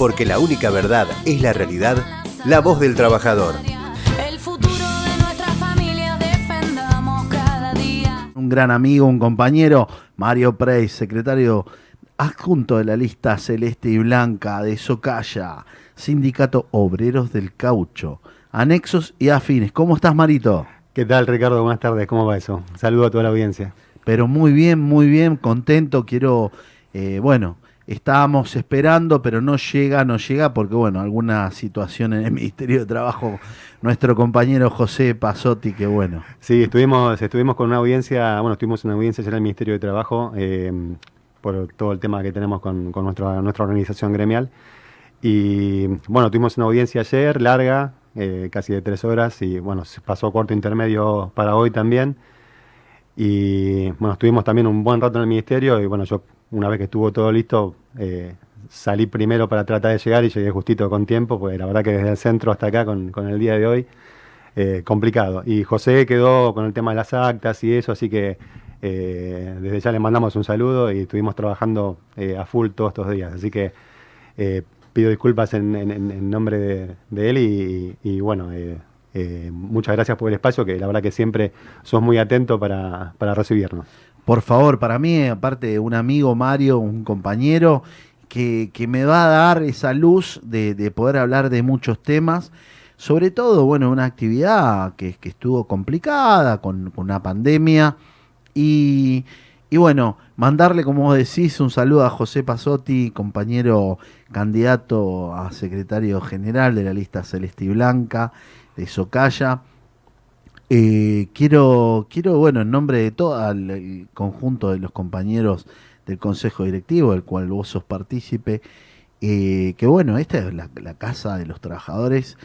porque la única verdad es la realidad, la voz del trabajador. El futuro de nuestra familia defendamos cada día. Un gran amigo, un compañero, Mario Prey, secretario adjunto de la lista celeste y blanca de Socaya, Sindicato Obreros del Caucho, anexos y afines. ¿Cómo estás, Marito? ¿Qué tal, Ricardo? Buenas tardes, ¿cómo va eso? Saludo a toda la audiencia. Pero muy bien, muy bien, contento. Quiero, eh, bueno, estábamos esperando, pero no llega, no llega, porque, bueno, alguna situación en el Ministerio de Trabajo, nuestro compañero José Pasotti, que bueno. Sí, estuvimos, estuvimos con una audiencia, bueno, estuvimos en una audiencia en el Ministerio de Trabajo eh, por todo el tema que tenemos con, con nuestra, nuestra organización gremial. Y bueno, tuvimos una audiencia ayer, larga, eh, casi de tres horas, y bueno, pasó cuarto intermedio para hoy también. Y bueno, estuvimos también un buen rato en el ministerio y bueno, yo una vez que estuvo todo listo, eh, salí primero para tratar de llegar y llegué justito con tiempo, porque la verdad que desde el centro hasta acá con, con el día de hoy, eh, complicado. Y José quedó con el tema de las actas y eso, así que eh, desde ya le mandamos un saludo y estuvimos trabajando a full todos estos días. Así que pido disculpas en, nombre de, él y, bueno, muchas gracias por el espacio, que la verdad que siempre sos muy atento para, para recibirnos. Por favor, para mí, aparte de un amigo, Mario, un compañero, que, que me va a dar esa luz de, de poder hablar de muchos temas, sobre todo, bueno, una actividad que, que estuvo complicada con, con una pandemia y, y bueno, mandarle, como decís, un saludo a José Pasotti, compañero candidato a secretario general de la lista Celeste y Blanca de Socaya. Eh, quiero, quiero, bueno, en nombre de todo el, conjunto de los compañeros del Consejo Directivo, del cual vos sos partícipe, eh, que bueno, esta es la, casa de los trabajadores.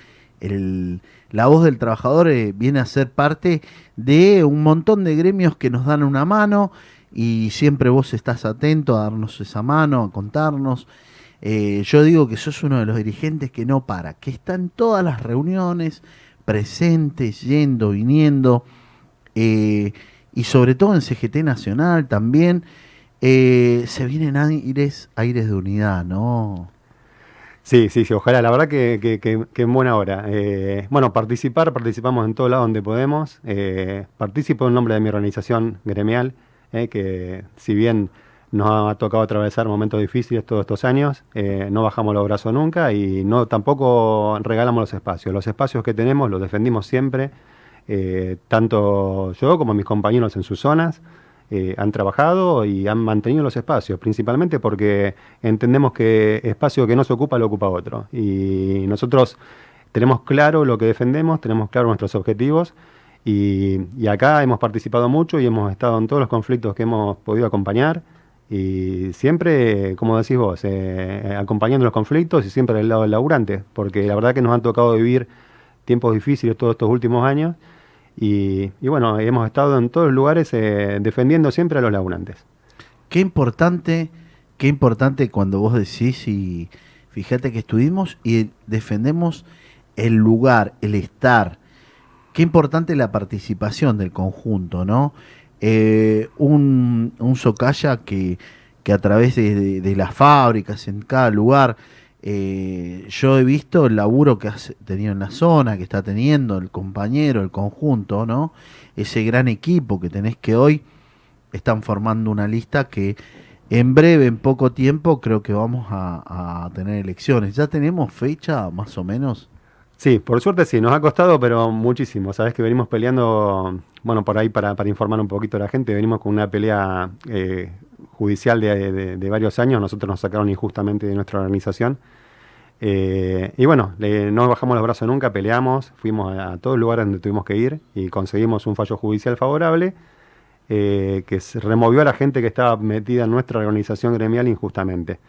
La voz del trabajador eh, viene a ser parte de un montón de gremios que nos dan una mano y siempre vos estás atento a darnos esa mano, a contarnos. Yo digo que sos uno de los dirigentes que no para, que está en todas las reuniones, presentes, yendo, viniendo, eh, y sobre todo en CGT Nacional también, eh, se vienen aires, aires de unidad, ¿no? Sí, sí, sí, ojalá, la verdad que, que- en buena hora. Eh, bueno, participar, participamos en todo lado donde podemos. Participo en nombre de mi organización gremial, que si bien nos ha tocado atravesar momentos difíciles todos estos años, eh, no bajamos los brazos nunca y no tampoco regalamos los espacios. Los espacios que tenemos los defendimos siempre, eh, tanto yo como mis compañeros en sus zonas. eh, han trabajado y han mantenido los espacios, principalmente porque entendemos que espacio que no se ocupa lo ocupa otro. Y nosotros tenemos claro lo que defendemos, tenemos claro nuestros objetivos y, y acá hemos participado mucho y hemos estado en todos los conflictos que hemos podido acompañar y siempre, como decís vos, eh, acompañando los conflictos y siempre del lado del laburante, porque la verdad que nos han tocado vivir tiempos difíciles todos estos últimos años y, y bueno, hemos estado en todos los lugares eh, defendiendo siempre a los laburantes. Qué importante, qué importante cuando vos decís y fíjate que estuvimos y defendemos el lugar, el estar. Qué importante la participación del conjunto, ¿no? Eh, un, un Socaya que, que a través de, las fábricas, en cada lugar, eh, yo he visto el laburo que has tenido en la zona, que está teniendo el compañero, el conjunto, ¿no? Ese gran equipo que tenés que hoy están formando una lista que en breve, en poco tiempo, creo que vamos a, a tener elecciones. ¿Ya tenemos fecha más o menos? Sí, por suerte sí, nos ha costado, pero muchísimo. Sabes que venimos peleando, bueno, por ahí para, para informar un poquito a la gente, venimos con una pelea eh, judicial de, varios años. Nosotros nos sacaron injustamente de nuestra organización. Eh, y bueno, le- no bajamos los brazos nunca, peleamos, fuimos a, a todos los lugares donde tuvimos que ir y conseguimos un fallo judicial favorable eh, que removió a la gente que estaba metida en nuestra organización gremial injustamente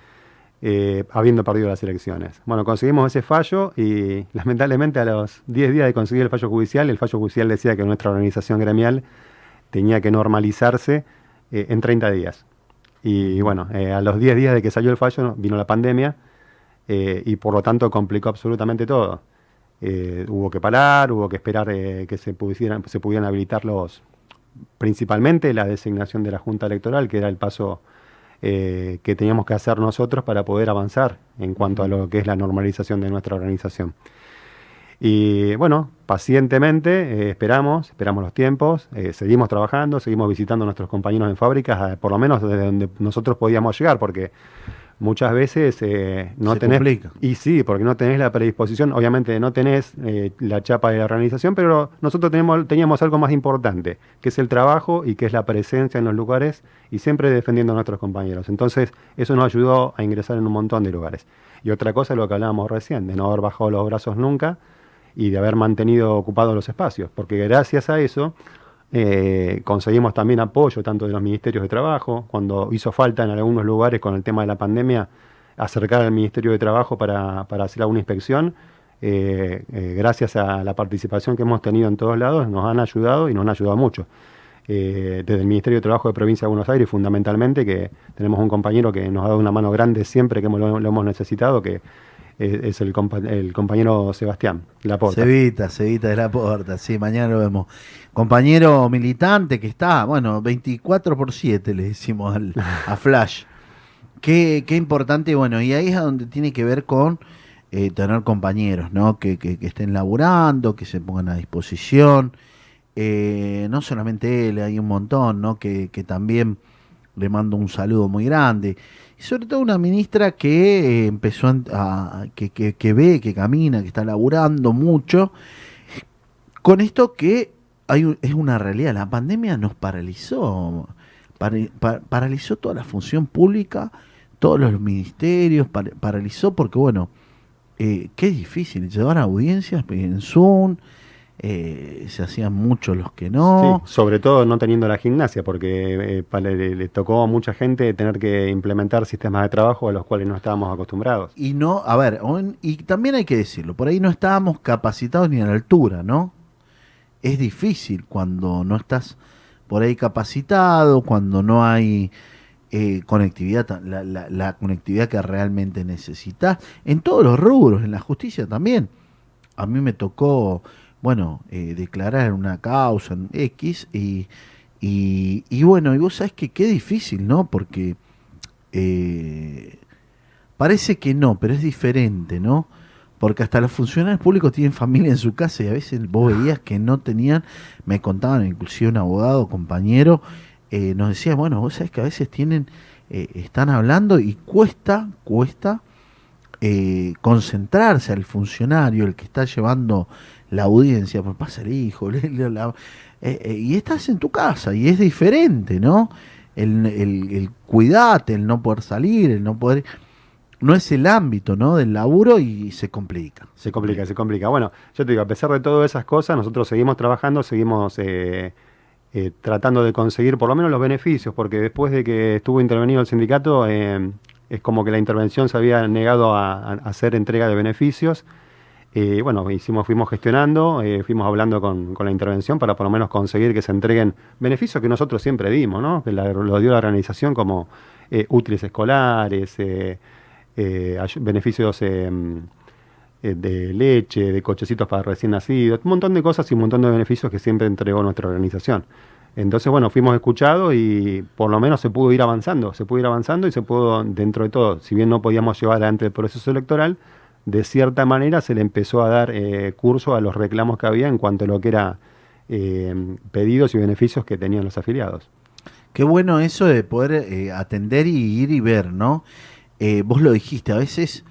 eh, habiendo perdido las elecciones. Bueno, conseguimos ese fallo y lamentablemente a los 10 días de conseguir el fallo judicial, el fallo judicial decía que nuestra organización gremial tenía que normalizarse eh, en 30 días. Y bueno, eh, a los 10 días de que salió el fallo vino la pandemia y por lo tanto complicó absolutamente todo. Hubo que parar, hubo que esperar que se pudieran habilitar los, principalmente la designación de la Junta Electoral, que era el paso eh, que teníamos que hacer nosotros para poder avanzar en cuanto a lo que es la normalización de nuestra organización. Y bueno, pacientemente eh, esperamos, esperamos los tiempos, eh, seguimos trabajando, seguimos visitando a nuestros compañeros en fábricas, eh, por lo menos desde donde nosotros podíamos llegar, porque muchas veces eh, no Se tenés... complica. Y sí, porque no tenés la predisposición, obviamente no tenés eh, la chapa de la organización, pero nosotros tenemos, teníamos algo más importante, que es el trabajo y que es la presencia en los lugares y siempre defendiendo a nuestros compañeros. Entonces, eso nos ayudó a ingresar en un montón de lugares. Y otra cosa es lo que hablábamos recién, de no haber bajado los brazos nunca y de haber mantenido ocupados los espacios, porque gracias a eso eh, conseguimos también apoyo tanto de los ministerios de trabajo, cuando hizo falta en algunos lugares con el tema de la pandemia acercar al Ministerio de Trabajo para, para hacer alguna inspección. eh, eh, gracias a la participación que hemos tenido en todos lados, nos han ayudado y nos han ayudado mucho. Desde el Ministerio de Trabajo de Provincia de Buenos Aires, fundamentalmente, que tenemos un compañero que nos ha dado una mano grande siempre que lo, lo hemos necesitado, que es, es el, compa- el compañero Sebastián Laporta. Cevita, Cevita de la Porta, sí, mañana lo vemos. Compañero militante que está, bueno, 24 por 7 le decimos al- a Flash. Qué, qué importante, bueno, y ahí es donde tiene que ver con eh, tener compañeros, ¿no? Que, que- que estén laburando, que se pongan a disposición. Eh, no solamente él, hay un montón, ¿no? Que, que también le mando un saludo muy grande. Y sobre todo una ministra que eh, empezó a, que, que- ve, que camina, que está laburando mucho. Con esto que hay un- es una realidad, la pandemia nos paralizó, paralizó toda la función pública, todos los ministerios, par- paralizó porque, bueno, eh, qué difícil llevar audiencias en Zoom, eh, se hacían muchos los que no. Sí, sobre todo no teniendo la gimnasia, porque eh, le, le tocó a mucha gente tener que implementar sistemas de trabajo a los cuales no estábamos acostumbrados. Y no, a ver, on- y también hay que decirlo, por ahí no estábamos capacitados ni a la altura, ¿no? Es difícil cuando no estás por ahí capacitado, cuando no hay eh, conectividad, la- la conectividad que realmente necesitas, en todos los rubros, en la justicia también. A mí me tocó, bueno, eh, declarar una causa en X y, y, y bueno, y vos sabés que qué difícil, ¿no? Porque... eh, Parece que no, pero es diferente, ¿no? Porque hasta los funcionarios públicos tienen familia en su casa y a veces vos veías que no tenían, me contaban inclusive un abogado, compañero, eh, nos decía, bueno, vos sabés que a veces tienen, eh, están hablando y cuesta, cuesta eh, concentrarse al funcionario, el que está llevando la audiencia, pues pasa el hijo, eh, eh, y estás en tu casa y es diferente, ¿no? El, el, el cuidarte, el no poder salir, el no poder no es el ámbito ¿no? del laburo y se complica. Se complica, se complica. Bueno, yo te digo, a pesar de todas esas cosas, nosotros seguimos trabajando, seguimos eh, tratando de conseguir por lo menos los beneficios, porque después de que estuvo intervenido el sindicato, es como que la intervención se había negado a hacer entrega de beneficios. Eh, bueno, hicimos, fuimos gestionando, eh, fuimos hablando con, con la intervención para por lo menos conseguir que se entreguen beneficios que nosotros siempre dimos, ¿no? Que la- lo dio la organización como eh, útiles escolares, eh, beneficios de leche, de cochecitos para recién nacidos, un montón de cosas y un montón de beneficios que siempre entregó nuestra organización. Entonces, bueno, fuimos escuchados y por lo menos se pudo ir avanzando, se pudo ir avanzando y se pudo, dentro de todo, si bien no podíamos llevar adelante el proceso electoral, de cierta manera se le empezó a dar eh, curso a los reclamos que había en cuanto a lo que era eh, pedidos y beneficios que tenían los afiliados. Qué bueno eso de poder eh, atender y ir y ver, ¿no? Vos lo dijiste, a veces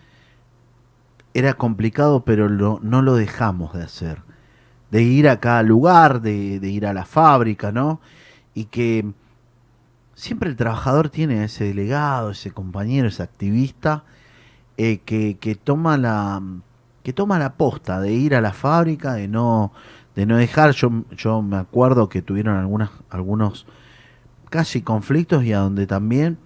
era complicado, pero no lo dejamos de hacer. De ir a cada lugar, de, de ir a la fábrica, ¿no? Y que siempre el trabajador tiene ese delegado, ese compañero, ese activista, eh, que, que toma la que toma la posta de ir a la fábrica, de no, de no dejar, yo, yo me acuerdo que tuvieron algunas, algunos casi conflictos y a donde también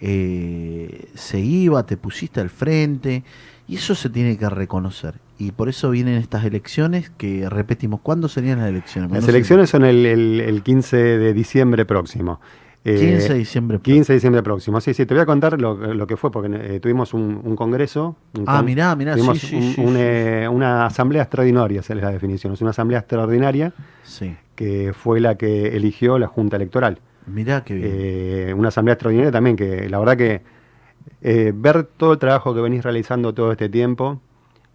eh, se iba, te pusiste al frente, y eso se tiene que reconocer. Y por eso vienen estas elecciones que repetimos. ¿Cuándo serían las elecciones? Las elecciones son el, el- el 15 de diciembre próximo. Eh, 15 de diciembre. 15 de diciembre próximo. Sí, sí, te voy a contar lo, lo que fue, porque eh, tuvimos un, un congreso. un Ah, con- mirá, mirá, sí, tuvimos sí, un- sí, un, sí. eh, una asamblea extraordinaria, esa es la definición. Es una asamblea extraordinaria Sí. que fue la que eligió la Junta Electoral. Mirá qué bien. Eh, una asamblea extraordinaria también que la verdad que eh, ver todo el trabajo que venís realizando todo este tiempo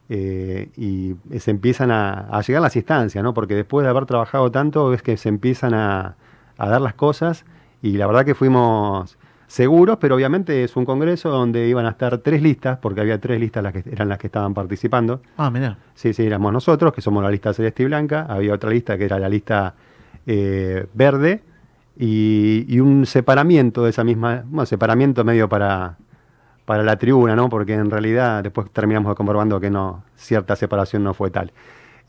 eh, y se empiezan a, a llegar las instancias, ¿no? Porque después de haber trabajado tanto es que se empiezan a, a dar las cosas y la verdad que fuimos seguros, pero obviamente es un congreso donde iban a estar tres listas, porque había tres listas las que eran las que estaban participando. ah, mirá. Sí, sí, éramos nosotros, que somos la lista celeste y blanca. Había otra lista que era la lista eh, verde y, y un separamiento de esa misma, bueno, separamiento medio para, para la tribuna, ¿no? Porque en realidad después terminamos comprobando que no, cierta separación no fue tal.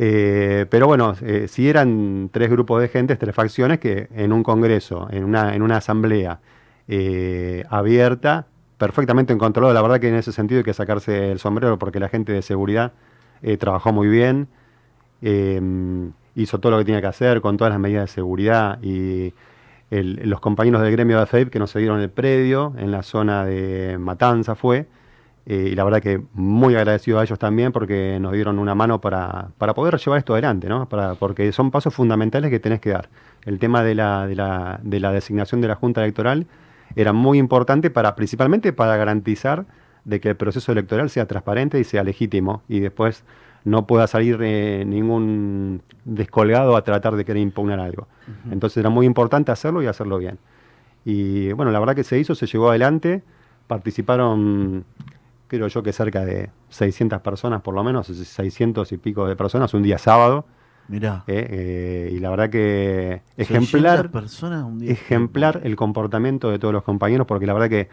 Eh, pero bueno, eh, si eran tres grupos de gente, tres facciones que en un congreso, en una, en una asamblea eh, abierta, perfectamente controlada, la verdad que en ese sentido hay que sacarse el sombrero porque la gente de seguridad eh, trabajó muy bien, eh, hizo todo lo que tenía que hacer con todas las medidas de seguridad y el- los compañeros del gremio de AFEIP que nos dieron el predio en la zona de Matanza fue, eh, y la verdad que muy agradecido a ellos también porque nos dieron una mano para, para poder llevar esto adelante, ¿no? Para, porque son pasos fundamentales que tenés que dar. El tema de la, de la, de la designación de la Junta Electoral era muy importante para, principalmente para garantizar de que el proceso electoral sea transparente y sea legítimo y después no pueda salir eh, ningún descolgado a tratar de querer impugnar algo. Entonces era muy importante hacerlo y hacerlo bien. Y bueno, la verdad que se hizo, se llevó adelante, participaron, creo yo que cerca de 600 personas por lo menos, 600 y pico de personas, un día sábado, Mirá. eh, eh, y la verdad que 600 ejemplar, personas un día. ejemplar el comportamiento de todos los compañeros, porque la verdad que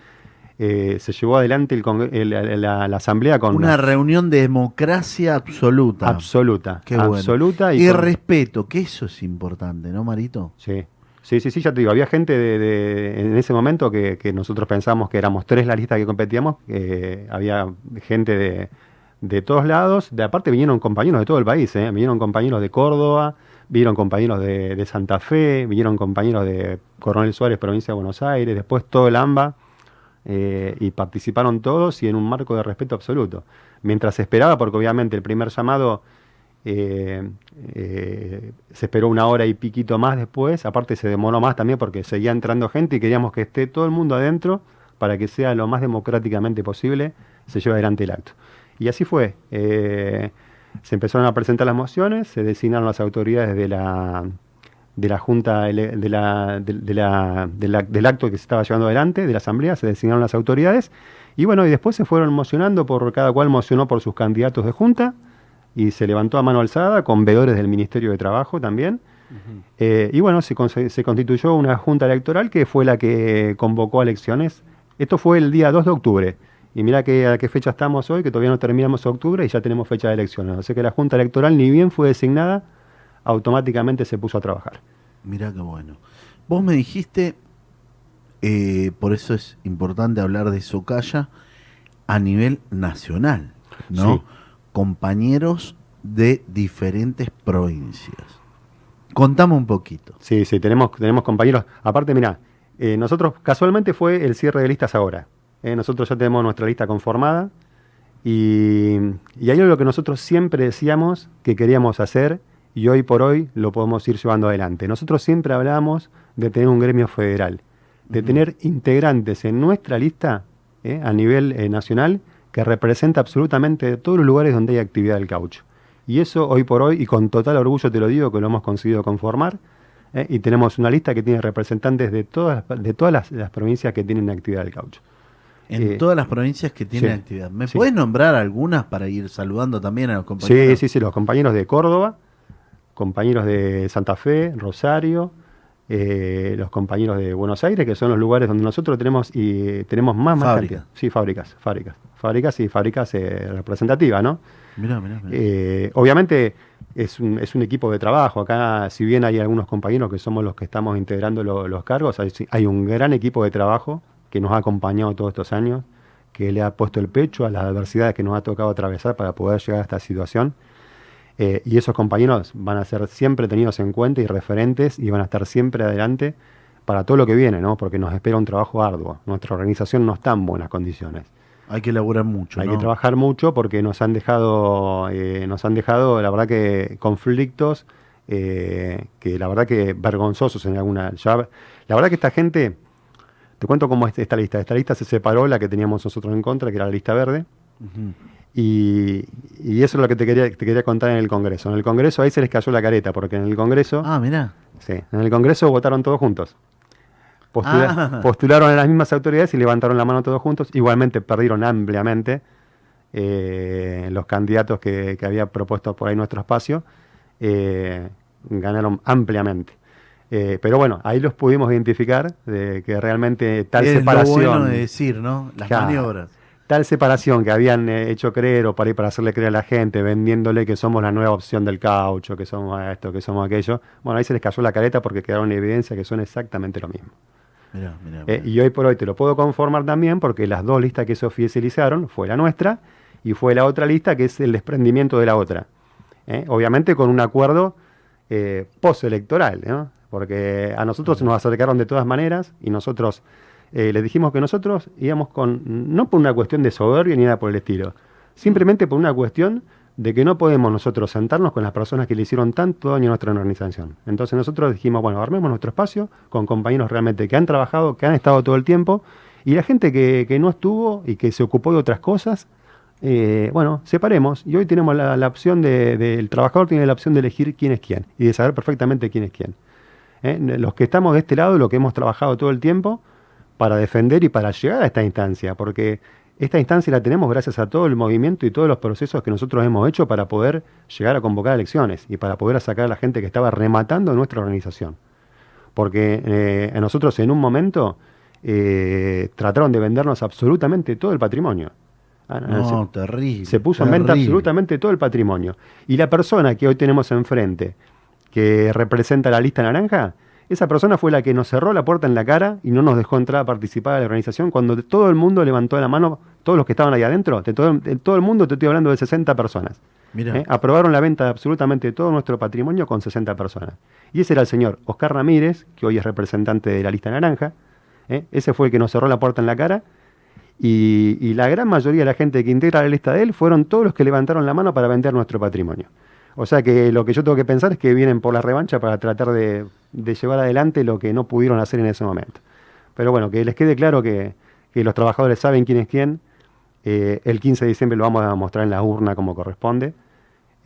eh, se llevó adelante el congre- el- el- la, la asamblea con Una reunión de democracia absoluta. absoluta, Qué bueno. absoluta y con- respeto, que eso es importante, ¿no, Marito? Sí. Sí, sí, sí, ya te digo, había gente de, en ese momento que, nosotros pensábamos que éramos tres la lista que competíamos, eh, había gente de, de todos lados, de aparte vinieron compañeros de todo el país, eh, vinieron compañeros de Córdoba, vinieron compañeros de, de Santa Fe, vinieron compañeros de Coronel Suárez, provincia de Buenos Aires, después todo el AMBA, eh, y participaron todos y en un marco de respeto absoluto. Mientras esperaba, porque obviamente el primer llamado eh, eh, se esperó una hora y piquito más después, aparte se demoró más también porque seguía entrando gente y queríamos que esté todo el mundo adentro para que sea lo más democráticamente posible, se lleve adelante el acto. Y así fue. eh, se empezaron a presentar las mociones, se designaron las autoridades de la, de la Junta, de la- de la- del acto que se estaba llevando adelante, de la Asamblea, se designaron las autoridades, y bueno, y después se fueron mocionando, por cada cual mocionó por sus candidatos de Junta, y se levantó a mano alzada con veedores del Ministerio de Trabajo también. Eh, y bueno, se, constituyó una junta electoral que fue la que convocó a elecciones. Esto fue el día 2 de octubre. Y mira que, a qué fecha estamos hoy, que todavía no terminamos octubre y ya tenemos fecha de elecciones. O sea que la junta electoral ni bien fue designada, automáticamente se puso a trabajar. Mirá qué bueno. Vos me dijiste, eh, por eso es importante hablar de Socaya a nivel nacional, ¿no? Sí. Compañeros de diferentes provincias. Contame un poquito. Sí, sí, tenemos, tenemos compañeros. Aparte, mira, eh, nosotros casualmente fue el cierre de listas ahora. Eh, nosotros ya tenemos nuestra lista conformada y, y hay algo que nosotros siempre decíamos que queríamos hacer y hoy por hoy lo podemos ir llevando adelante. Nosotros siempre hablamos de tener un gremio federal, de tener integrantes en nuestra lista eh, a nivel eh, nacional que representa absolutamente todos los lugares donde hay actividad del caucho. Y eso hoy por hoy, y con total orgullo te lo digo, que lo hemos conseguido conformar, eh, y tenemos una lista que tiene representantes de todas, las- de todas las, las provincias que tienen actividad del caucho. En Eh, todas las provincias que tienen sí, actividad. ¿Me sí. puedes nombrar algunas para ir saludando también a los compañeros? Sí, sí, sí, los compañeros de Córdoba, compañeros de Santa Fe, Rosario, eh, los compañeros de Buenos Aires, que son los lugares donde nosotros tenemos y tenemos más, más Fábricas. Sí, fábricas, fábricas. Fábricas y fábricas eh, representativas, ¿no? Mirá, mirá, mirá. Eh, obviamente es un, es un equipo de trabajo. Acá, si bien hay algunos compañeros que somos los que estamos integrando lo- los cargos, hay, hay un gran equipo de trabajo que nos ha acompañado todos estos años, que le ha puesto el pecho a las adversidades que nos ha tocado atravesar para poder llegar a esta situación. Eh, y esos compañeros van a ser siempre tenidos en cuenta y referentes y van a estar siempre adelante para todo lo que viene, ¿no? Porque nos espera un trabajo arduo. Nuestra organización no está en buenas condiciones. Hay que elaborar mucho, Hay ¿no? que trabajar mucho porque nos han dejado, eh, nos han dejado, la verdad que conflictos eh, que la verdad que vergonzosos en alguna... ya- la verdad que esta gente, te cuento cómo es esta lista. Esta lista se separó, la que teníamos nosotros en contra, que era la lista verde, Ujú. Y, y eso es lo que te quería, te quería contar en el Congreso. En el Congreso ahí se les cayó la careta, porque en el Congreso... Ah, mirá. Sí, en el Congreso votaron todos juntos. Postula- Ah. Postularon a las mismas autoridades y levantaron la mano todos juntos. Igualmente perdieron ampliamente eh, los candidatos que, que había propuesto por ahí nuestro espacio. eh, ganaron ampliamente. Eh, pero bueno, ahí los pudimos identificar de que realmente tal es separación lo bueno de decir, ¿no? Las maniobras. Tal separación que habían eh, hecho creer o para, ir para hacerle creer a la gente, vendiéndole que somos la nueva opción del caucho, que somos esto, que somos aquello, bueno, ahí se les cayó la careta porque quedaron en evidencia que son exactamente lo mismo. Mirá, mirá, Eh, y hoy por hoy te lo puedo conformar también porque las dos listas que se oficializaron fue la nuestra y fue la otra lista que es el desprendimiento de la otra. ¿eh? Obviamente con un acuerdo eh, postelectoral, ¿no? porque a nosotros nos acercaron de todas maneras y nosotros eh, les dijimos que nosotros íbamos con, no por una cuestión de soberbia ni nada por el estilo, simplemente por una cuestión de que no podemos nosotros sentarnos con las personas que le hicieron tanto daño a nuestra organización. Entonces nosotros dijimos, bueno, armemos nuestro espacio con compañeros realmente que han trabajado, que han estado todo el tiempo, y la gente que, que no estuvo y que se ocupó de otras cosas, eh, bueno, separemos. Y hoy tenemos la, la opción de, de- el trabajador tiene la opción de elegir quién es quién y de saber perfectamente quién es quién. ¿eh? Los que estamos de este lado, lo que hemos trabajado todo el tiempo para defender y para llegar a esta instancia, porque esta instancia la tenemos gracias a todo el movimiento y todos los procesos que nosotros hemos hecho para poder llegar a convocar elecciones y para poder sacar a la gente que estaba rematando nuestra organización. Porque eh, a nosotros en un momento eh, trataron de vendernos absolutamente todo el patrimonio. Ah, No, se- terrible. se puso en venta absolutamente todo el patrimonio. Y la persona que hoy tenemos enfrente, que representa la lista naranja, esa persona fue la que nos cerró la puerta en la cara y no nos dejó entrar a participar de la organización cuando todo el mundo levantó la mano, todos los que estaban ahí adentro, de todo, de todo el mundo te estoy hablando de 60 personas. ¿eh? Aprobaron la venta de absolutamente todo nuestro patrimonio con 60 personas. Y ese era el señor Oscar Ramírez, que hoy es representante de la lista naranja. ¿eh? Ese fue el que nos cerró la puerta en la cara. Y, y la gran mayoría de la gente que integra la lista de él fueron todos los que levantaron la mano para vender nuestro patrimonio. O sea que lo que yo tengo que pensar es que vienen por la revancha para tratar de, llevar adelante lo que no pudieron hacer en ese momento. Pero bueno, que les quede claro que, los trabajadores saben quién es quién. Eh, el 15 de diciembre lo vamos a mostrar en la urna como corresponde.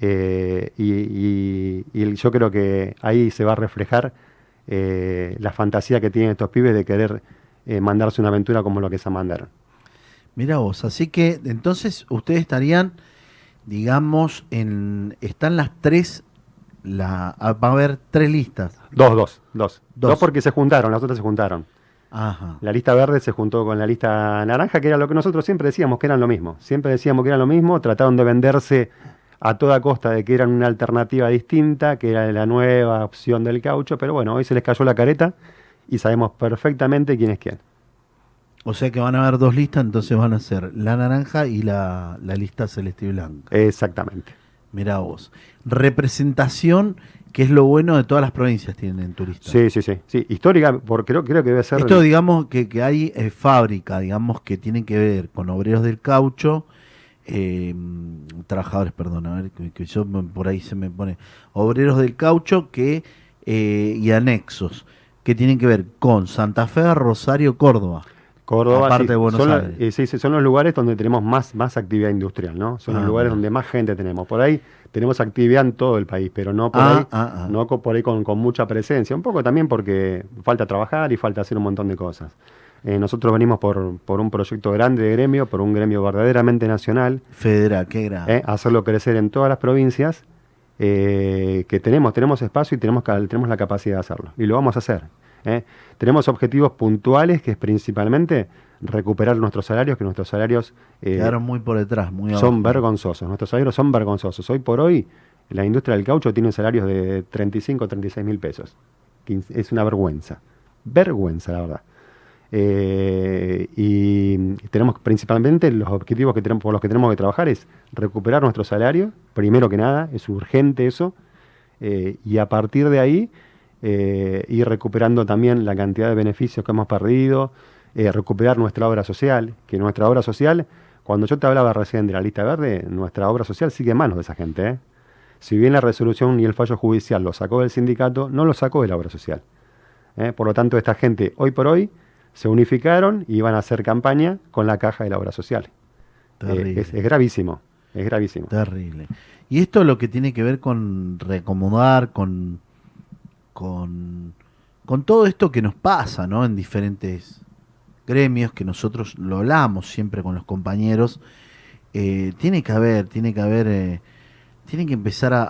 Eh, y, yo creo que ahí se va a reflejar eh, la fantasía que tienen estos pibes de querer mandarse una aventura como lo que se mandaron. Mira vos, así que entonces ustedes estarían, digamos, en están las tres, la, ah, va a haber tres listas. Dos, dos, dos. Dos. Dos porque se juntaron, las otras se juntaron. Ajá. La lista verde se juntó con la lista naranja, que era lo que nosotros siempre decíamos que eran lo mismo. Siempre decíamos que eran lo mismo, trataron de venderse a toda costa de que eran una alternativa distinta, que era la nueva opción del caucho, pero bueno, hoy se les cayó la careta y sabemos perfectamente quién es quién. O sea que van a haber dos listas, entonces van a ser la naranja y la, la lista celeste y blanca. Exactamente. Mirá vos. Representación, que es lo bueno de todas las provincias tienen en tu lista. Sí, sí, sí. sí. Histórica, porque creo, creo que debe ser... Esto digamos que, que hay eh, fábrica, digamos que tienen que ver con obreros del caucho, eh, trabajadores, perdón, a ver, que, que yo por ahí se me pone, obreros del caucho que eh, y anexos, que tienen que ver con Santa Fe, Rosario, Córdoba. Córdoba, Aparte sí, de Buenos son, Aires. eh, sí, sí, son los lugares donde tenemos más, más actividad industrial, ¿no? Son Ah, los lugares mira. donde más gente tenemos. Por ahí tenemos actividad en todo el país, pero no por Ah, ahí, ah, ah. no por ahí con, con mucha presencia. Un poco también porque falta trabajar y falta hacer un montón de cosas. Eh, nosotros venimos por, por un proyecto grande de gremio, por un gremio verdaderamente nacional, Federal, qué grande. eh, hacerlo crecer en todas las provincias, que tenemos, tenemos espacio y tenemos, tenemos la capacidad de hacerlo. Y lo vamos a hacer. Eh. Tenemos objetivos puntuales, que es principalmente recuperar nuestros salarios, que nuestros salarios eh, Quedaron muy por detrás, muy son abajo. vergonzosos. Nuestros salarios son vergonzosos. Hoy por hoy, la industria del caucho tiene salarios de 35 o 36 mil pesos. Es una vergüenza. Vergüenza, la verdad. Eh, y tenemos principalmente los objetivos que tenemos, por los que tenemos que trabajar es recuperar nuestro salario, primero que nada, es urgente eso, eh, y a partir de ahí eh, ir recuperando también la cantidad de beneficios que hemos perdido, eh, recuperar nuestra obra social, que nuestra obra social, cuando yo te hablaba recién de la lista verde, nuestra obra social sigue en manos de esa gente, ¿eh? Si bien la resolución y el fallo judicial lo sacó del sindicato, no lo sacó de la obra social. ¿eh? Por lo tanto, esta gente hoy por hoy se unificaron y van a hacer campaña con la caja de la obra social. Eh, Terrible. es, es gravísimo, es gravísimo. Terrible. Y esto lo que tiene que ver con reacomodar, con, con, con todo esto que nos pasa, ¿no? En diferentes gremios, que nosotros lo hablamos siempre con los compañeros. eh, tiene que haber, tiene que haber, eh, tiene que empezar a,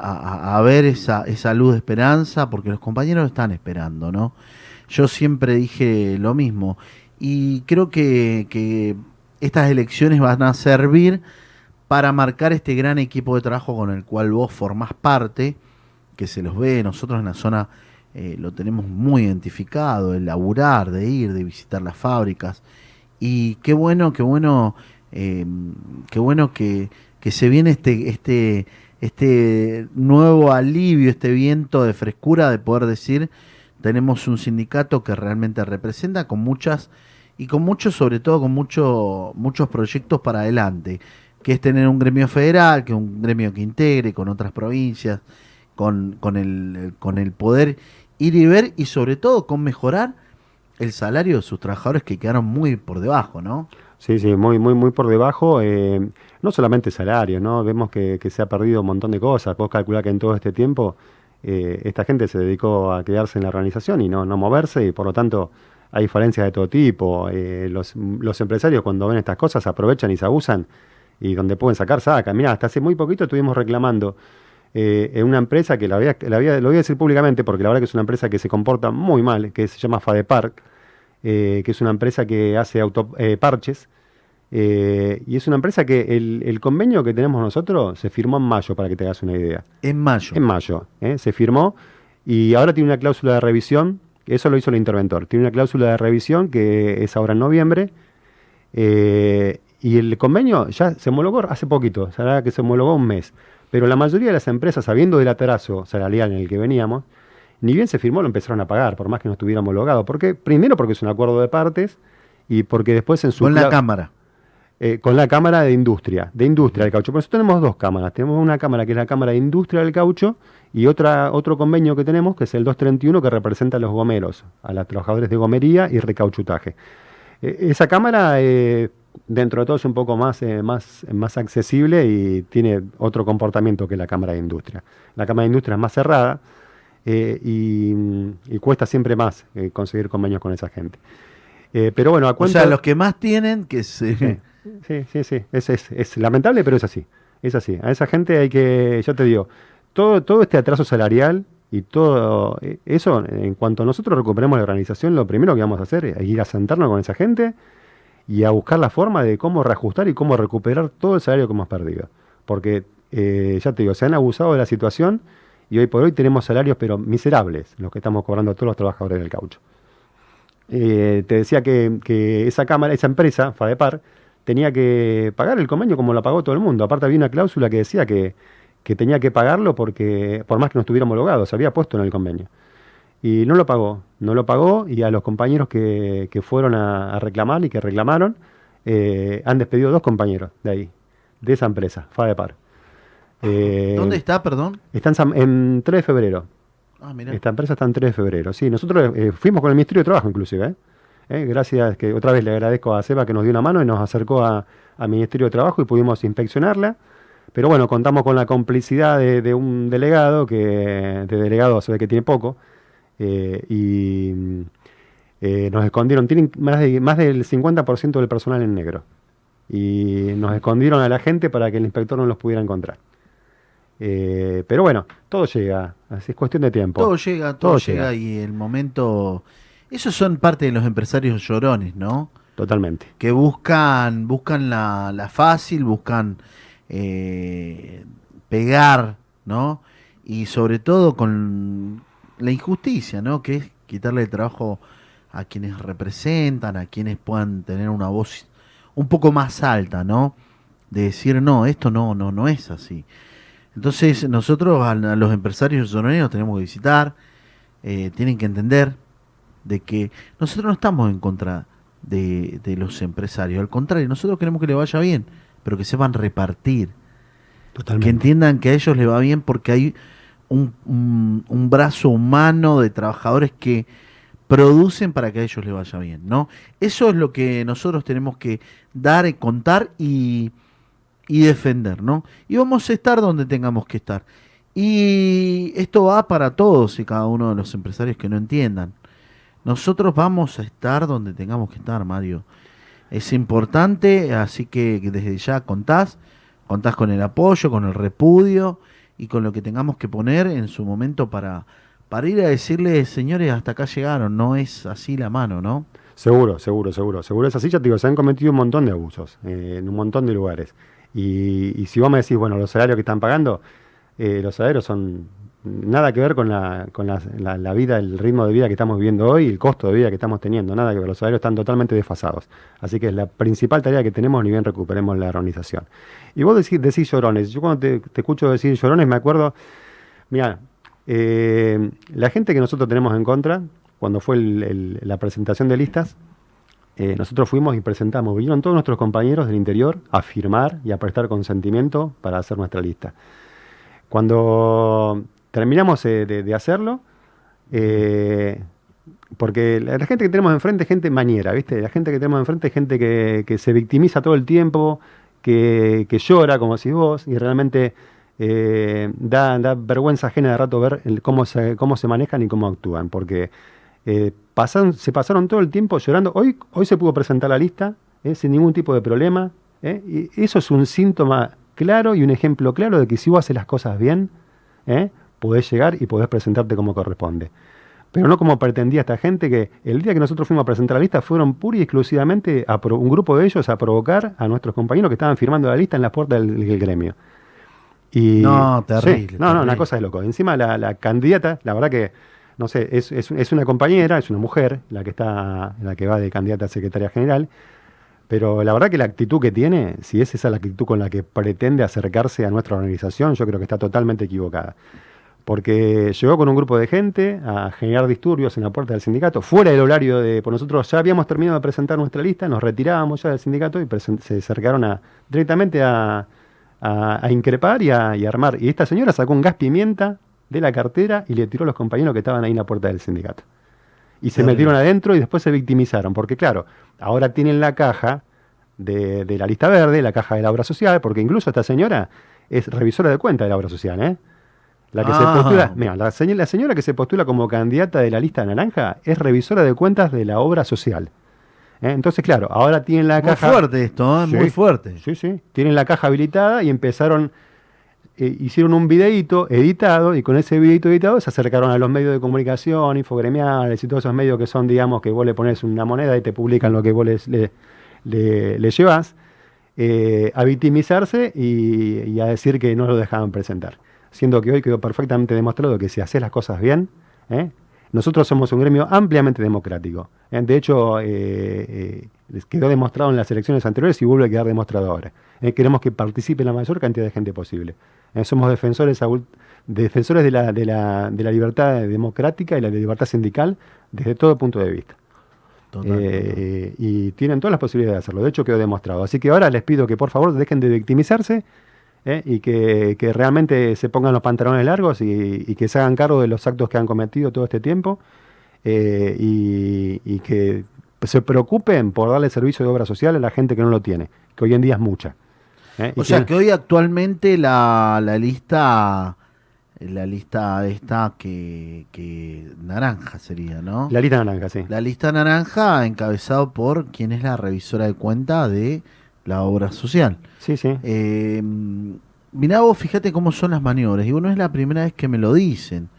a- ver esa, esa luz de esperanza, porque los compañeros están esperando, ¿no? Yo siempre dije lo mismo. Y creo que, que estas elecciones van a servir para marcar este gran equipo de trabajo con el cual vos formás parte, que se los ve, nosotros en la zona eh, lo tenemos muy identificado, el laburar, de ir, de visitar las fábricas. Y qué bueno, qué bueno, eh, qué bueno que, que se viene este, este, este nuevo alivio, este viento de frescura de poder decir, tenemos un sindicato que realmente representa con muchas y con muchos, sobre todo con mucho, muchos proyectos para adelante, que es tener un gremio federal, que un gremio que integre con otras provincias, con, con, el, con el poder ir y ver y sobre todo con mejorar el salario de sus trabajadores que quedaron muy por debajo, ¿no? Sí, sí, muy, muy, muy por debajo. eh, no solamente salario, ¿no? Vemos que, se ha perdido un montón de cosas. Vos calculás que en todo este tiempo eh, esta gente se dedicó a quedarse en la organización y no, no moverse, y por lo tanto hay falencias de todo tipo. Eh, los, los empresarios cuando ven estas cosas aprovechan y se abusan, y donde pueden sacar, sacan. Mirá, hasta hace muy poquito estuvimos reclamando eh, en una empresa que la voy a- la voy a- lo voy a decir públicamente porque la verdad que es una empresa que se comporta muy mal, que se llama Fadepark, eh, que es una empresa que hace auto, eh, parches. eh, y es una empresa que el, el convenio que tenemos nosotros se firmó en mayo, para que te hagas una idea. En mayo. En mayo, ¿eh? se firmó y ahora tiene una cláusula de revisión, eso lo hizo el interventor, tiene una cláusula de revisión que es ahora en noviembre eh, y el convenio ya se homologó hace poquito, será que se homologó un mes, pero la mayoría de las empresas, sabiendo del atraso salarial en el que veníamos, ni bien se firmó lo empezaron a pagar, por más que no estuviera homologado. porque Primero porque es un acuerdo de partes y porque después en su... con la Cámara. eh, con la Cámara de Industria, de Industria del Caucho. Por eso tenemos dos cámaras. Tenemos una cámara que es la Cámara de Industria del Caucho y otra, otro convenio que tenemos que es el 231 que representa a los gomeros, a los trabajadores de gomería y recauchutaje. Eh, esa cámara, eh, dentro de todo, es un poco más, eh, más, más accesible y tiene otro comportamiento que la Cámara de Industria. La Cámara de Industria es más cerrada eh, y, y cuesta siempre más eh, conseguir convenios con esa gente. Eh, pero bueno, a O sea, los que más tienen, que se... Sí, sí, sí, sí. Es, es, es lamentable, pero es así. Es así. A esa gente hay que, ya te digo, todo, todo este atraso salarial y todo eso, en cuanto nosotros recuperemos la organización, lo primero que vamos a hacer es ir a sentarnos con esa gente y a buscar la forma de cómo reajustar y cómo recuperar todo el salario que hemos perdido. Porque, eh, ya te digo, se han abusado de la situación y hoy por hoy tenemos salarios, pero miserables, los que estamos cobrando todos los trabajadores del caucho. Eh, te decía que, que esa cámara, esa empresa, Fadepar, tenía que pagar el convenio como lo pagó todo el mundo. Aparte había una cláusula que decía que, que tenía que pagarlo porque, por más que no estuviera homologado, se había puesto en el convenio. Y no lo pagó, no lo pagó y a los compañeros que, que fueron a, a reclamar y que reclamaron, eh, han despedido dos compañeros de ahí, de esa empresa, Fadepar. Eh, ¿Dónde está, perdón? Está en, en 3 de febrero. Ah, mira. Esta empresa está en 3 de febrero. Sí, nosotros eh, fuimos con el Ministerio de Trabajo inclusive. ¿eh? Gracias, que otra vez le agradezco a Seba que nos dio una mano y nos acercó a- al Ministerio de Trabajo y pudimos inspeccionarla. Pero bueno, contamos con la complicidad de, de un delegado, que de delegado se ve que tiene poco, eh, y eh, nos escondieron, tienen más, de, más del 50% del personal en negro. Y nos escondieron a la gente para que el inspector no los pudiera encontrar. Eh, pero bueno, todo llega, así es cuestión de tiempo. Todo llega, todo, Todo llega, llega. y el momento... Esos son parte de los empresarios llorones, ¿no? Totalmente. Que buscan, buscan la, la fácil, buscan eh, pegar, ¿no? Y sobre todo con la injusticia, ¿no? Que es quitarle el trabajo a quienes representan, a quienes puedan tener una voz un poco más alta, ¿no? De decir, no, esto no, no, no es así. Entonces nosotros a, los empresarios lloroneros tenemos que visitar, eh, tienen que entender de que nosotros no estamos en contra de, de los empresarios, al contrario, nosotros queremos que le vaya bien, pero que sepan repartir. Totalmente. que entiendan que a ellos les va bien porque hay un, brazo humano de trabajadores que producen para que a ellos les vaya bien, ¿no? Eso es lo que nosotros tenemos que dar, contar y, y defender, ¿no? Y vamos a estar donde tengamos que estar. Y esto va para todos y cada uno de los empresarios que no entiendan. Nosotros vamos a estar donde tengamos que estar, Mario. Es importante, así que desde ya contás, contás con el apoyo, con el repudio y con lo que tengamos que poner en su momento para, para ir a decirle, señores, hasta acá llegaron, no es así la mano, ¿no? Seguro, seguro, seguro. Seguro es así. Ya te digo, se han cometido un montón de abusos eh, en un montón de lugares. Y, si vos me decís, bueno, los salarios que están pagando, eh, los salarios son nada que ver con, la, con la, la- vida, el ritmo de vida que estamos viviendo hoy el costo de vida que estamos teniendo. Nada que ver, los salarios están totalmente desfasados. Así que es la principal tarea que tenemos, ni bien recuperemos la organización. Y vos decís, decís llorones. Yo cuando te, escucho decir llorones me acuerdo, mira, eh, la gente que nosotros tenemos en contra, cuando fue la presentación de listas, eh, nosotros fuimos y presentamos, vinieron todos nuestros compañeros del interior a firmar y a prestar consentimiento para hacer nuestra lista. Cuando terminamos eh, de, hacerlo, eh, porque la, gente que tenemos enfrente es gente mañera, ¿viste? La gente que tenemos enfrente es gente que, se victimiza todo el tiempo, que, llora, como decís vos, y realmente eh, da, da vergüenza ajena de rato ver el- cómo, se, cómo se manejan y cómo actúan, porque se pasaron todo el tiempo llorando. Hoy, hoy se pudo presentar la lista sin ningún tipo de problema, y eso es un síntoma claro y un ejemplo claro de que si vos haces las cosas bien. Podés llegar y podés presentarte como corresponde. Pero no como pretendía esta gente que el día que nosotros fuimos a presentar la lista fueron pura y exclusivamente a un grupo de ellos a provocar a nuestros compañeros que estaban firmando la lista en las puertas del, del gremio. Y, No, terrible, Sí, no, no, una cosa de loco. Encima la, la candidata, la verdad que, no sé, es, es, es una compañera, es una mujer, la que está, la que va de candidata a secretaria general, pero la verdad que la actitud que tiene, si es esa la actitud con la que pretende acercarse a nuestra organización, yo creo que está totalmente equivocada. Porque llegó con un grupo de gente a generar disturbios en la puerta del sindicato, fuera del horario de. Pues nosotros ya habíamos terminado de presentar nuestra lista, nos retirábamos ya del sindicato y se acercaron a, directamente a, a- a increpar y a, y a armar. Y esta señora sacó un gas pimienta de la cartera y le tiró a los compañeros que estaban ahí en la puerta del sindicato. Y se metieron adentro y después se victimizaron, porque claro, ahora tienen la caja de, de la lista verde, la caja de la obra social, porque incluso esta señora es revisora de cuenta de la obra social, ¿eh? La que se Ah. postula, mira, la, señ- la señora que se postula como candidata de la lista naranja es revisora de cuentas de la obra social. ¿eh? Entonces, claro, ahora tienen la Muy caja. fuerte esto, ¿eh? muy fuerte. Sí, sí. Tienen la caja habilitada y empezaron, eh, hicieron un videíto editado y con ese videíto editado se acercaron a los medios de comunicación, infogremiales y todos esos medios que son, digamos, que vos le pones una moneda y te publican lo que vos les- le, le, le llevas, eh, a victimizarse y, y a decir que no lo dejaban presentar. Siendo que hoy quedó perfectamente demostrado que si haces las cosas bien, ¿eh? nosotros somos un gremio ampliamente democrático. ¿eh? De hecho, eh, quedó demostrado en las elecciones anteriores y vuelve a quedar demostrado ahora. Queremos que participe la mayor cantidad de gente posible. Somos defensores, defensores de la, de, la, de la libertad democrática y la libertad sindical desde todo punto de vista. Eh, y tienen todas las posibilidades de hacerlo. De hecho, quedó demostrado. Así que ahora les pido que por favor dejen de victimizarse ¿eh? y que, que realmente se pongan los pantalones largos y, y que se hagan cargo de los actos que han cometido todo este tiempo eh, y, y que se preocupen por darle servicio de obra social a la gente que no lo tiene, que hoy en día es mucha. ¿eh? O sea que- que hoy actualmente la, la lista la lista esta que, que naranja sería, ¿no? la lista naranja, sí. La lista naranja encabezado por quien es la revisora de cuenta de la obra social. Sí, sí. Eh, mirá vos, fíjate cómo son las maniobras. Y bueno, es la primera vez que me lo dicen.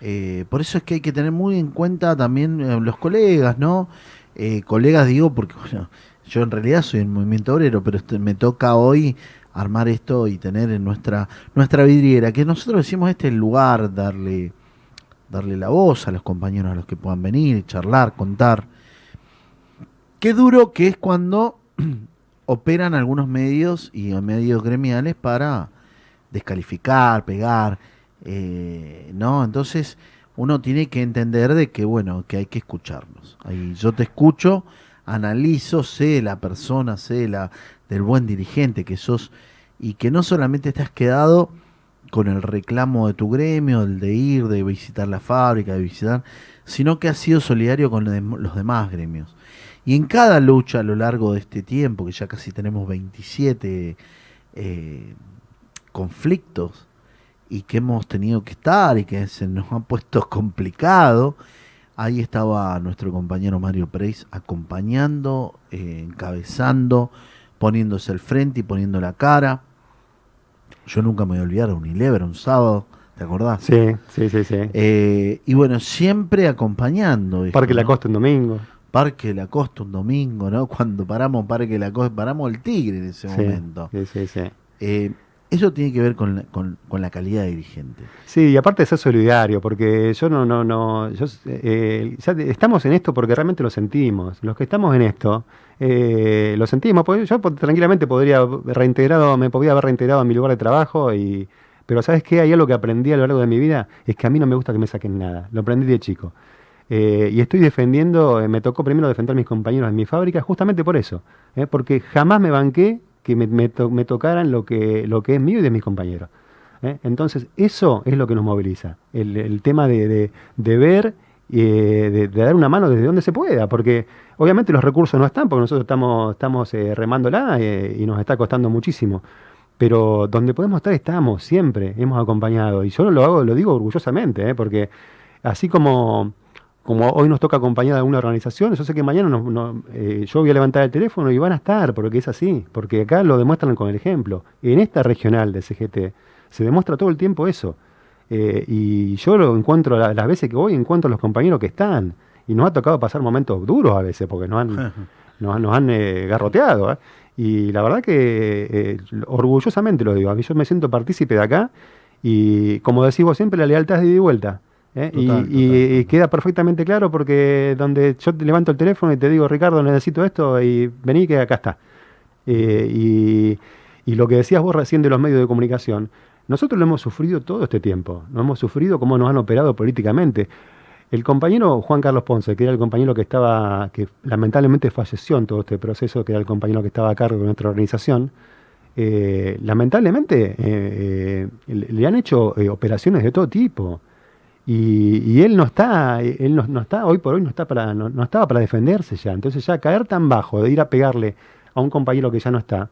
Eh, por eso es que hay que tener muy en cuenta también eh, los colegas, ¿no? Eh, colegas digo porque, bueno, yo en realidad soy el movimiento obrero, pero este- me toca hoy armar esto y tener en nuestra, nuestra vidriera, que nosotros decimos este es el lugar, darle, darle la voz a los compañeros a los que puedan venir, charlar, contar. Qué duro que es cuando operan algunos medios y medios gremiales para descalificar, pegar, eh, ¿no? Entonces uno tiene que entender de que, bueno, que hay que escucharnos. Ahí yo te escucho, analizo, sé la persona, sé la, del buen dirigente que sos y que no solamente te has quedado con el reclamo de tu gremio, el de ir, de visitar la fábrica, de visitar, sino que has sido solidario con los demás gremios. Y en cada lucha a lo largo de este tiempo, que ya casi tenemos 27 eh, conflictos y que hemos tenido que estar y que se nos ha puesto complicado, ahí estaba nuestro compañero Mario Preis acompañando, eh, encabezando, poniéndose al frente y poniendo la cara. Yo nunca me voy a olvidar de Unilever, un sábado, ¿te acordás? Sí, sí, sí, sí. Eh, y bueno, siempre acompañando. esto, Parque La ¿no? Costa un domingo. Parque La Costa un domingo, ¿no? Cuando paramos Parque La Costa, paramos el Tigre en ese Sí, momento. sí, sí, sí. Eh, eso tiene que ver con la, con, con la calidad de dirigente. Sí, y aparte de ser solidario, porque yo no, no, no, yo, eh, ya estamos en esto porque realmente lo sentimos. Los que estamos en esto, eh, lo sentimos. porque Yo tranquilamente podría haber reintegrado, me podía haber reintegrado a mi lugar de trabajo, y, pero ¿sabes qué? Hay algo que aprendí a lo largo de mi vida, es que a mí no me gusta que me saquen nada. Lo aprendí de chico. Eh, y estoy defendiendo, eh, me tocó primero defender a mis compañeros en mi fábrica justamente por eso, eh, porque jamás me banqué que me, me to- tocaran lo que, lo que es mío y de mis compañeros. Entonces, eso es lo que nos moviliza, el, tema de, de- de ver, eh, de, dar una mano desde donde se pueda, porque obviamente los recursos no están, porque nosotros estamos, estamos eh, remándola y nos está costando muchísimo. Pero donde podemos estar estamos, siempre hemos acompañado. Y yo lo hago, lo digo orgullosamente, porque así como, como hoy nos toca acompañar a alguna organización, yo sé que mañana nos- no- eh, yo voy a levantar el teléfono y van a estar, porque es así, porque acá lo demuestran con el ejemplo. En esta regional de CGT se demuestra todo el tiempo eso. Eh, y yo lo encuentro, la- las veces que voy, encuentro a los compañeros que están. Y nos ha tocado pasar momentos duros a veces, porque nos han, nos, han- nos han eh, garroteado. Y la verdad que orgullosamente lo digo, a mí yo me siento partícipe de acá y como decís vos siempre, la lealtad es de ida y vuelta. ¿Eh? Y- Total, y, total. y queda perfectamente claro porque donde yo te levanto el teléfono y te digo, Ricardo, necesito esto y vení que acá está. Eh, y, y lo que decías vos recién de los medios de comunicación, nosotros lo hemos sufrido todo este tiempo, lo hemos sufrido cómo nos han operado políticamente. El compañero Juan Carlos Ponce, que era el compañero que estaba, que lamentablemente falleció en todo este proceso, que era el compañero que estaba a cargo de nuestra organización, eh, lamentablemente le le han hecho operaciones de todo tipo. Y, y él no está, él no, no está, hoy por hoy no está para, no, no estaba para defenderse ya. Entonces ya caer tan bajo, de ir a pegarle a un compañero que ya no está,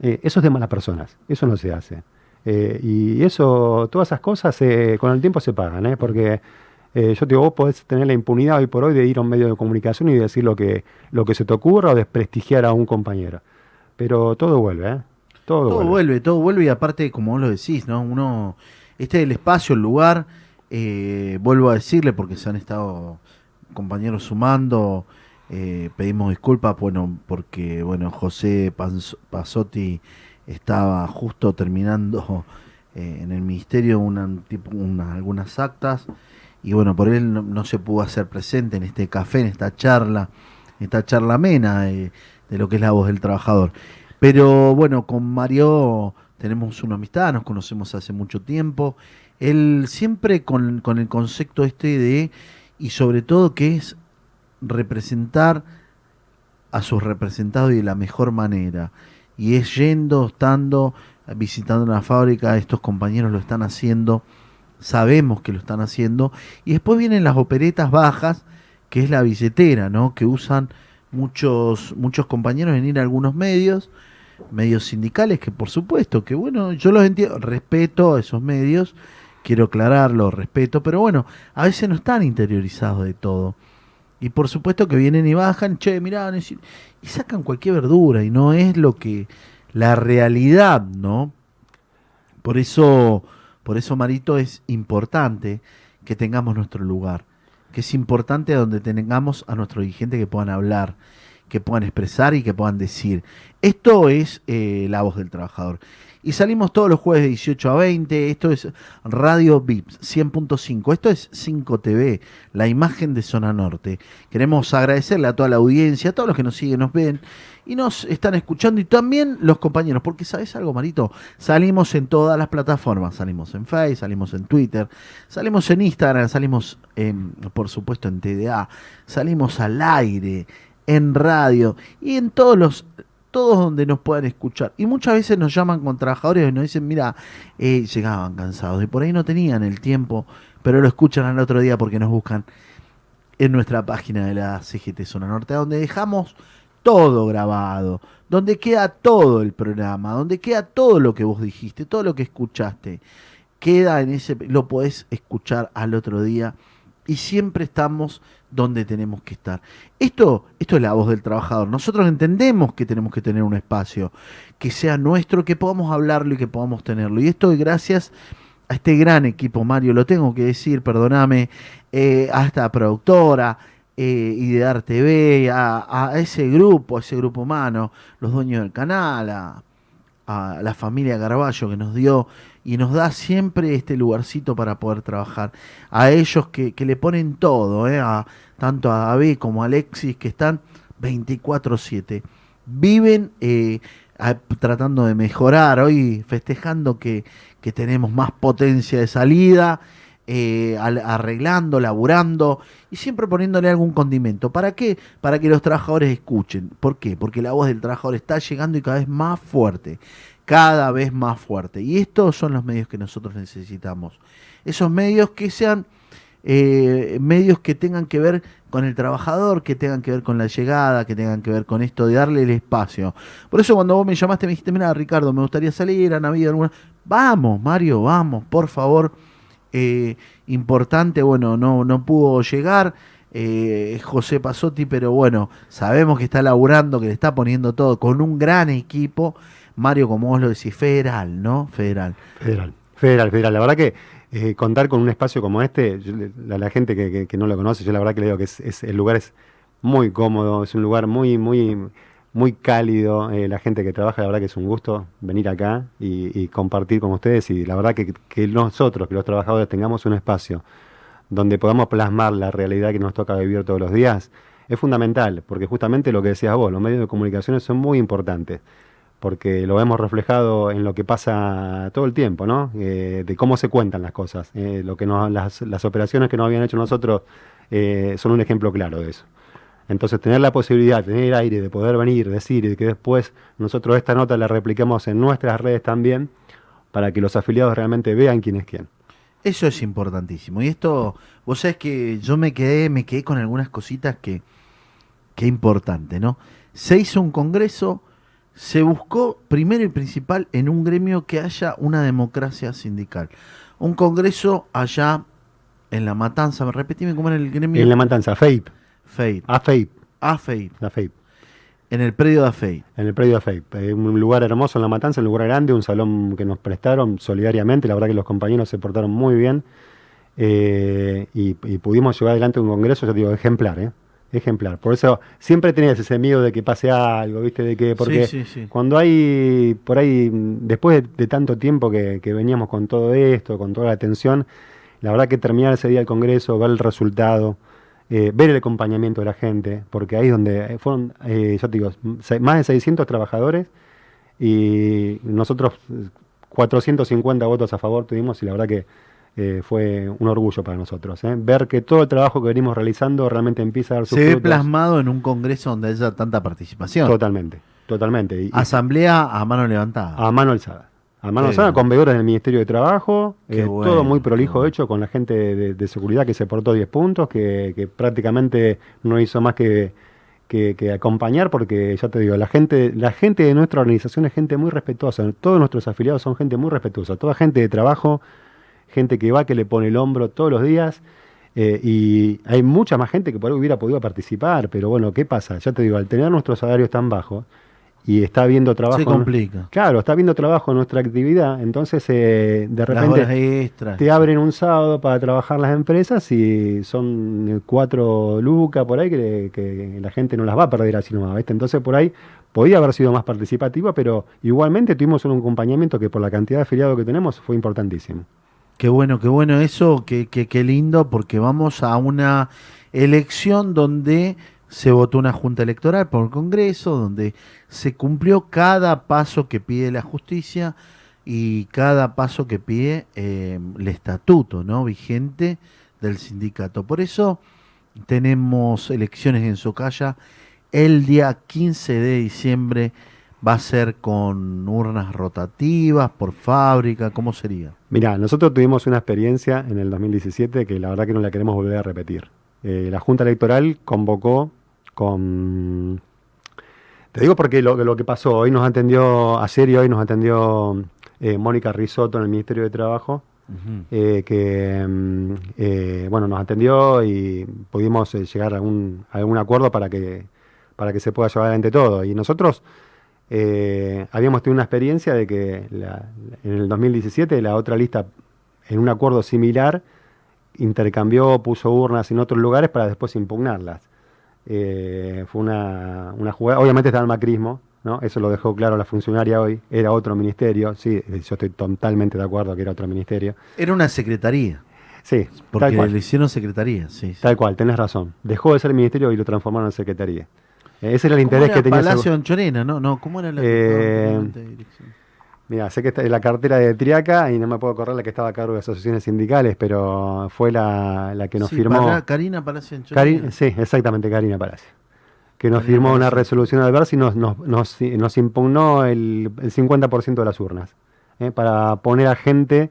eh, eso es de malas personas, eso no se hace. Eh, y eso, todas esas cosas eh, con el tiempo se pagan, porque yo te digo, vos podés tener la impunidad hoy por hoy de ir a un medio de comunicación y decir lo que, lo que se te ocurra o desprestigiar a un compañero. Pero todo vuelve, ¿eh? Todo, Todo vuelve. vuelve, todo vuelve y aparte, como vos lo decís, ¿no? Uno, este es el espacio, el lugar, eh, vuelvo a decirle porque se han estado compañeros sumando, eh, pedimos disculpas, bueno, porque, bueno, José Pasotti estaba justo terminando eh, en el ministerio una, tipo, una- algunas actas y bueno, por él no, se pudo hacer presente en este café, en esta charla, en esta charla amena de lo que es la voz del trabajador. Pero bueno, con Mario tenemos una amistad, nos conocemos hace mucho tiempo. Él siempre con, con el concepto este de, y sobre todo que es representar a sus representados y de la mejor manera. Y es yendo, estando, visitando una fábrica, estos compañeros lo están haciendo, sabemos que lo están haciendo. Y después vienen las operetas bajas, que es la billetera, ¿no? Que usan muchos, muchos compañeros en ir a algunos medios, medios sindicales, que por supuesto, que bueno, yo los entiendo, respeto a esos medios, quiero aclararlo, respeto, pero bueno, a veces no están interiorizados de todo. Y por supuesto que vienen y bajan, che, mirá, y sacan cualquier verdura, y no es lo que, la realidad, ¿no? Por eso, por eso, Marito, es importante que tengamos nuestro lugar, que es importante donde tengamos a nuestros dirigentes que puedan hablar, que puedan expresar y que puedan decir. Esto es eh, la voz del trabajador. Y salimos todos los jueves de 18 a 20. Esto es Radio VIPS 100.5. Esto es 5 TV, la imagen de Zona Norte. Queremos agradecerle a toda la audiencia, a todos los que nos siguen, nos ven y nos están escuchando. Y también los compañeros, porque ¿sabes algo, Marito? Salimos en todas las plataformas. Salimos en Facebook, salimos en Twitter, salimos en Instagram, salimos, en, por supuesto, en TDA, salimos al aire, en radio y en todos los todos donde nos puedan escuchar. Y muchas veces nos llaman con trabajadores y nos dicen, mira, eh, llegaban cansados y por ahí no tenían el tiempo, pero lo escuchan al otro día porque nos buscan en nuestra página de la CGT Zona Norte, donde dejamos todo grabado, donde queda todo el programa, donde queda todo lo que vos dijiste, todo lo que escuchaste. Queda en ese, lo podés escuchar al otro día y siempre estamos donde tenemos que estar. Esto, esto es la voz del trabajador. Nosotros entendemos que tenemos que tener un espacio que sea nuestro, que podamos hablarlo y que podamos tenerlo. Y esto es gracias a este gran equipo, Mario, lo tengo que decir, perdóname, eh, a esta productora, eh, Idear TV, a, a ese grupo, a ese grupo humano, los dueños del canal, a, a la familia Carballo que nos dio y nos da siempre este lugarcito para poder trabajar. A ellos que, que le ponen todo, eh, a, tanto a David como a Alexis, que están 24/7. Viven eh, tratando de mejorar, hoy festejando que, que tenemos más potencia de salida, eh, arreglando, laburando y siempre poniéndole algún condimento. ¿Para qué? Para que los trabajadores escuchen. ¿Por qué? Porque la voz del trabajador está llegando y cada vez más fuerte. Cada vez más fuerte. Y estos son los medios que nosotros necesitamos. Esos medios que sean eh, medios que tengan que ver con el trabajador, que tengan que ver con la llegada, que tengan que ver con esto de darle el espacio. Por eso cuando vos me llamaste me dijiste, mira Ricardo, me gustaría salir a Navidad alguna. Vamos, Mario, vamos, por favor. Eh, importante, bueno, no, no pudo llegar. eh, José Pasotti, pero bueno, sabemos que está laburando, que le está poniendo todo con un gran equipo. Mario, como vos lo decís, federal, ¿no? Federal. Federal, federal, federal. La verdad que eh, contar con un espacio como este, yo la, la gente que, no lo conoce, yo la verdad que le digo que es, es- el lugar es muy cómodo, es un lugar muy, muy, muy cálido. eh, la gente que trabaja, la verdad que es un gusto venir acá y, y compartir con ustedes. Y la verdad que, que nosotros, que los trabajadores, tengamos un espacio donde podamos plasmar la realidad que nos toca vivir todos los días, es fundamental, porque justamente lo que decías vos, los medios de comunicación son muy importantes porque lo hemos reflejado en lo que pasa todo el tiempo, ¿no? Eh, de cómo se cuentan las cosas. Eh, lo que nos- las, operaciones que nos habían hecho nosotros eh, son un ejemplo claro de eso. Entonces, tener la posibilidad, tener aire, de poder venir, decir y que después nosotros esta nota la repliquemos en nuestras redes también, para que los afiliados realmente vean quién es quién. Eso es importantísimo. Y esto, vos sabés que yo me quedé, me quedé con algunas cositas que, que importante, ¿no? Se hizo un congreso, se buscó primero y principal en un gremio que haya una democracia sindical. Un congreso allá en La Matanza, repetime cómo era el gremio. En la matanza, FEIP, FEIP, AFEIP, AFEIP, la FEIP, en el predio de AFEIP. en el predio de FEIP. Eh, un lugar hermoso en la matanza, un lugar grande, un salón que nos prestaron solidariamente. La verdad que los compañeros se portaron muy bien. eh, y, y pudimos llevar adelante un congreso, te digo, ejemplar, ¿eh? Ejemplar. Por eso siempre tenías ese miedo de que pase algo, ¿viste? De que, porque sí, sí, sí. cuando hay, por ahí, después de, de tanto tiempo que, que veníamos con todo esto, con toda la atención, la verdad que terminar ese día el congreso, ver el resultado, eh, ver el acompañamiento de la gente, porque ahí es donde eh, fueron, eh, ya te digo, más de 600 trabajadores y nosotros eh, 450 votos a favor tuvimos y la verdad que eh, fue un orgullo para nosotros. ¿eh? Ver que todo el trabajo que venimos realizando realmente empieza a dar sus Se ve plasmado en un congreso donde haya tanta participación. Totalmente, totalmente. Y- Asamblea a mano levantada. a mano alzada. A mano alzada, con veedores del Ministerio de Trabajo, eh, bueno, todo muy prolijo hecho con la gente de, de seguridad que se portó 10 puntos, que, que prácticamente no hizo más que, que- que acompañar, porque ya te digo, la gente, la gente de nuestra organización es gente muy respetuosa, todos nuestros afiliados son gente muy respetuosa, toda gente de trabajo, gente que va, que le pone el hombro todos los días. eh, y hay mucha más gente que por ahí hubiera podido participar, pero bueno, ¿qué pasa? Ya te digo, al tener nuestros salarios tan bajos y está viendo trabajo. Se complica. Claro, está viendo trabajo en nuestra actividad, entonces eh, de repente extras. te abren un sábado para trabajar las empresas y son eh, cuatro lucas por ahí que, que la gente no las va a perder así nomás, ¿viste? Entonces por ahí podía haber sido más participativa, pero igualmente tuvimos un acompañamiento que por la cantidad de afiliados que tenemos fue importantísimo. Qué bueno, qué bueno eso, qué, qué, qué lindo, porque vamos a una elección donde se votó una junta electoral por el Congreso, donde se cumplió cada paso que pide la justicia y cada paso que pide eh, el estatuto ¿no? vigente del sindicato. Por eso tenemos elecciones en Socaya el día 15 de diciembre ¿Va a ser con urnas rotativas, por fábrica? ¿Cómo sería? Mirá, nosotros tuvimos una experiencia en el 2017 que la verdad que no la queremos volver a repetir. Eh, la Junta Electoral convocó con... Te digo porque lo, lo que pasó, hoy nos atendió, ayer y hoy nos atendió eh, Mónica Risotto en el Ministerio de Trabajo, eh, que mm, bueno, nos atendió y pudimos llegar a a algún acuerdo para que, para que se pueda llevar adelante todo. Y nosotros eh, habíamos tenido una experiencia de que la- en el 2017 la otra lista, en un acuerdo similar, intercambió, puso urnas en otros lugares para después impugnarlas. Eh, fue una, una jugada, obviamente está el macrismo, ¿no? eso lo dejó claro la funcionaria hoy, era otro ministerio, sí, yo estoy totalmente de acuerdo que era otro ministerio. Era una secretaría, Sí, tal porque cual. le hicieron secretaría, sí. sí. Tal cual, tenés razón. Dejó de ser ministerio y lo transformaron en secretaría. Ese era el ¿Cómo interés era que tenía. Palacio Anchorena, ¿no? No, ¿cómo era la Eh, dirección? Mira, sé que está en la cartera de Triaca y no me puedo correr la que estaba a cargo de asociaciones sindicales, pero fue la, la que nos Sí, firmó. Pala- Karina Palacio Anchorena. Cari- sí, exactamente, Karina Palacio. Que nos Karina firmó una resolución adversa y nos, nos, nos, nos impugnó el, el 50% de las urnas. ¿eh? Para poner a gente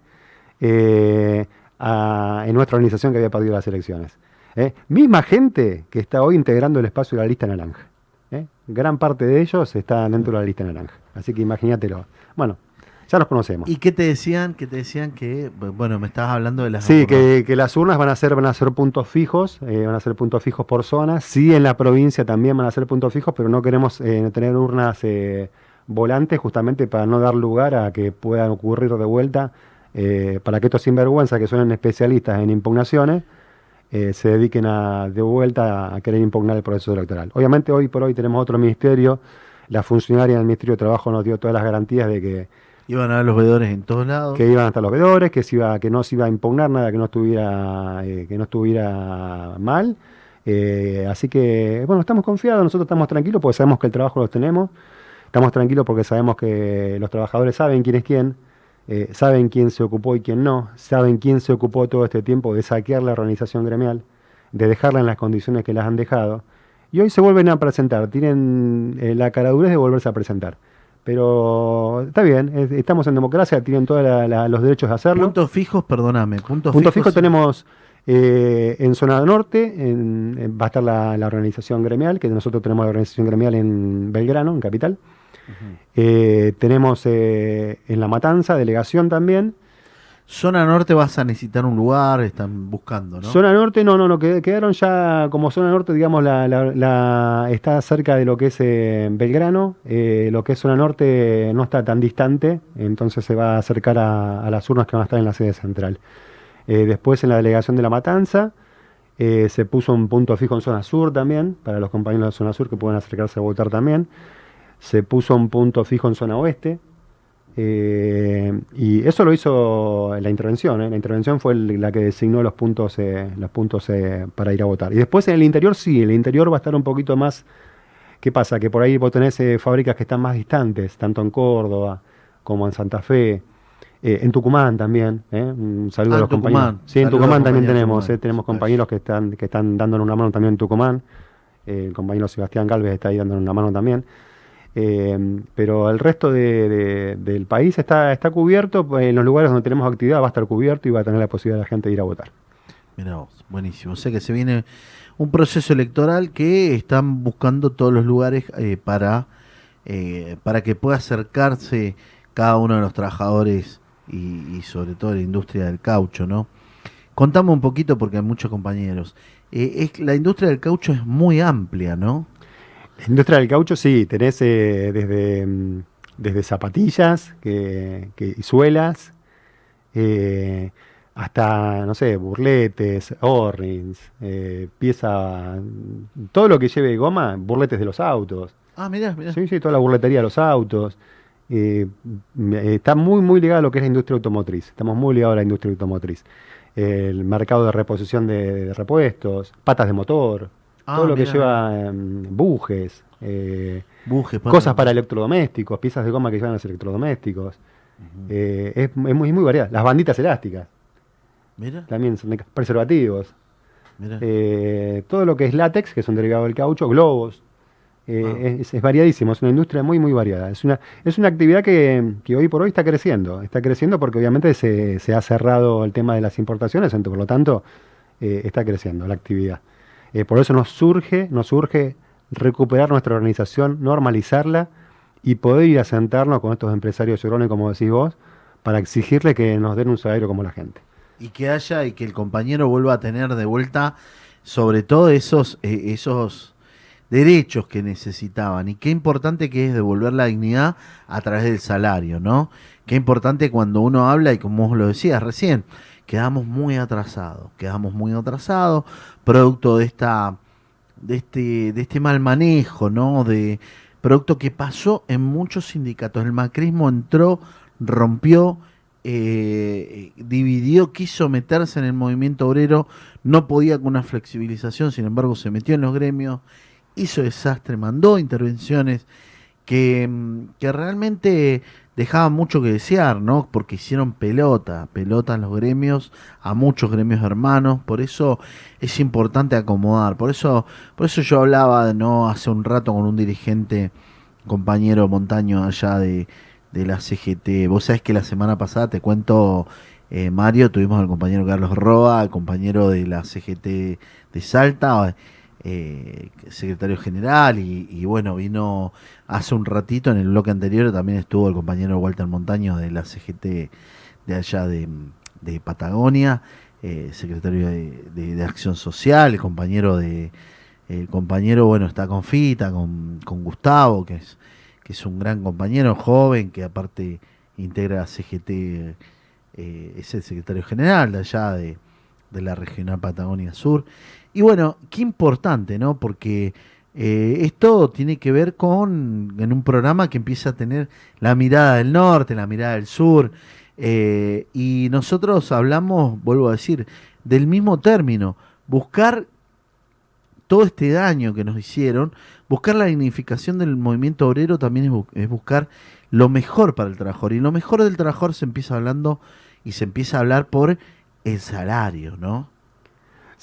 eh, a- en nuestra organización que había perdido las elecciones. ¿eh? Misma gente que está hoy integrando el espacio de la lista naranja. ¿Eh? Gran parte de ellos está dentro de la lista naranja. Así que imagínatelo. Bueno, ya los conocemos. ¿Y qué te decían? ¿Qué te decían que, bueno, me estabas hablando de las Sí, urnas. que, que las urnas van a ser van a ser puntos fijos, eh, van a ser puntos fijos por zona. Sí, en la provincia también van a ser puntos fijos, pero no queremos eh, tener urnas eh, volantes justamente para no dar lugar a que puedan ocurrir de vuelta, eh, para que estos sinvergüenzas que son especialistas en impugnaciones eh, se dediquen a, de vuelta a querer impugnar el proceso electoral. Obviamente hoy por hoy tenemos otro ministerio, la funcionaria del Ministerio de Trabajo nos dio todas las garantías de que Iban a los veedores en todos lados. que iban hasta los veedores, que, se iba, que no se iba a impugnar nada que no estuviera, eh, que no estuviera mal. Eh, así que, bueno, estamos confiados, nosotros estamos tranquilos porque sabemos que el trabajo lo tenemos. Estamos tranquilos porque sabemos que los trabajadores saben quién es quién, eh, saben quién se ocupó y quién no, saben quién se ocupó todo este tiempo de saquear la organización gremial, de dejarla en las condiciones que las han dejado. Y hoy se vuelven a presentar, tienen eh, la caradurez de volverse a presentar. Pero está bien, es- estamos en democracia, tienen todos los derechos de hacerlo. Puntos fijos, perdóname. Puntos Punto fijos. fijo tenemos eh, en zona norte, en- en- va a estar la, la organización gremial, que nosotros tenemos la organización gremial en Belgrano, en Capital. Eh, tenemos eh, en La Matanza, delegación también. Zona norte vas a necesitar un lugar, están buscando, ¿no? Zona norte, no, no, no, qued- quedaron ya como zona norte, digamos, la, la- la- está cerca de lo que es eh, Belgrano, eh, lo que es zona norte no está tan distante, entonces se va a acercar a, a las urnas que van a estar en la sede central. Eh, después en la delegación de La Matanza se puso un punto fijo en zona sur también, para los compañeros de zona sur que puedan acercarse a votar también. Se puso un punto fijo en zona oeste, eh, y eso lo hizo la intervención. ¿eh? La intervención fue el- la que designó los puntos, eh, los puntos eh, para ir a votar. Y después en el interior sí, el interior va a estar un poquito más. ¿Qué pasa? Que por ahí vos tenés eh, fábricas que están más distantes, tanto en Córdoba como en Santa Fe. eh, en Tucumán también, ¿eh? un saludo Ah, a en los compañeros. Tucumán. Sí, en Saludo a Tucumán también compañeros tenemos, Tucumán. eh, tenemos Sí, compañeros que están, que están dándonos una mano también en Tucumán. Eh, el compañero Sebastián Galvez está ahí dándonos una mano también. Eh, pero el resto de- de- del país está, está cubierto, en los lugares donde tenemos actividad va a estar cubierto y va a tener la posibilidad de la gente de ir a votar. Mirá vos, buenísimo. O sea que se viene un proceso electoral que están buscando todos los lugares eh, para, eh, para que pueda acercarse cada uno de los trabajadores y, y sobre todo la industria del caucho, ¿no? Contame un poquito porque hay muchos compañeros. Eh, es, la industria del caucho es muy amplia, ¿no? La industria del caucho, sí, tenés eh, desde, mm, desde zapatillas que, que- y suelas eh, hasta, no sé, burletes, orrings, eh, pieza, todo lo que lleve goma, burletes de los autos. Ah, mirá, mirá. Sí, sí, toda la burletería de los autos. Eh, m- está muy, muy ligado a lo que es la industria automotriz. Estamos muy ligados a la industria automotriz. El mercado de reposición de, de repuestos, patas de motor, Ah, todo lo que lleva em, bujes, eh, Bujes, cosas para electrodomésticos, piezas de goma que llevan los electrodomésticos. Eh, es, es muy, muy variada. Las banditas elásticas, Mira, también son de preservativos. mira. Eh, todo lo que es látex, que es un derivado del caucho, globos, Ah. es, es variadísimo, es una industria muy, muy variada. Es una, es una actividad que, que hoy por hoy está creciendo. Está creciendo porque obviamente se, se ha cerrado el tema de las importaciones, entonces por lo tanto está creciendo la actividad. Eh, por eso nos surge, nos surge recuperar nuestra organización, normalizarla y poder ir a sentarnos con estos empresarios llorones, como decís vos, para exigirle que nos den un salario como la gente. y que haya y que el compañero vuelva a tener de vuelta sobre todo esos eh, esos derechos que necesitaban y qué importante que es devolver la dignidad a través del salario, ¿no? Qué importante cuando uno habla y como vos lo decías recién, quedamos muy atrasados, quedamos muy atrasados producto de esta de este de este mal manejo, ¿no? De producto que pasó en muchos sindicatos. El macrismo entró, rompió eh, dividió, quiso meterse en el movimiento obrero, no podía con una flexibilización, sin embargo se metió en los gremios, hizo desastre, mandó intervenciones que, mm, que realmente dejaban mucho que desear, ¿no? Porque hicieron pelota, pelota en los gremios, a muchos gremios hermanos, por eso es importante acomodar, por eso, por eso yo hablaba, ¿no? Hace un rato con un dirigente, compañero Montaño allá de, de la CGT. Vos sabés que la semana pasada, te cuento, eh, Mario, tuvimos al compañero Carlos Roa, al compañero de la CGT de Salta, eh, secretario general, y, y bueno, vino hace un ratito en el bloque anterior, también estuvo el compañero Walter Montaño de la CGT de allá de, Patagonia, eh, secretario de, Acción Social, el compañero de... El compañero, bueno, está con Fita, con, Gustavo, que es que es un gran compañero, joven, que aparte integra CGT, eh, es el secretario general de allá de, de la Regional Patagonia Sur. Y bueno, qué importante, ¿no? Porque eh, esto tiene que ver con, en un programa que empieza a tener la mirada del norte, la mirada del sur, eh, y nosotros hablamos, vuelvo a decir, del mismo término, buscar todo este daño que nos hicieron, buscar la dignificación del movimiento obrero también es, bu- es buscar lo mejor para el trabajador. Y lo mejor del trabajador se empieza hablando y se empieza a hablar por el salario, ¿no?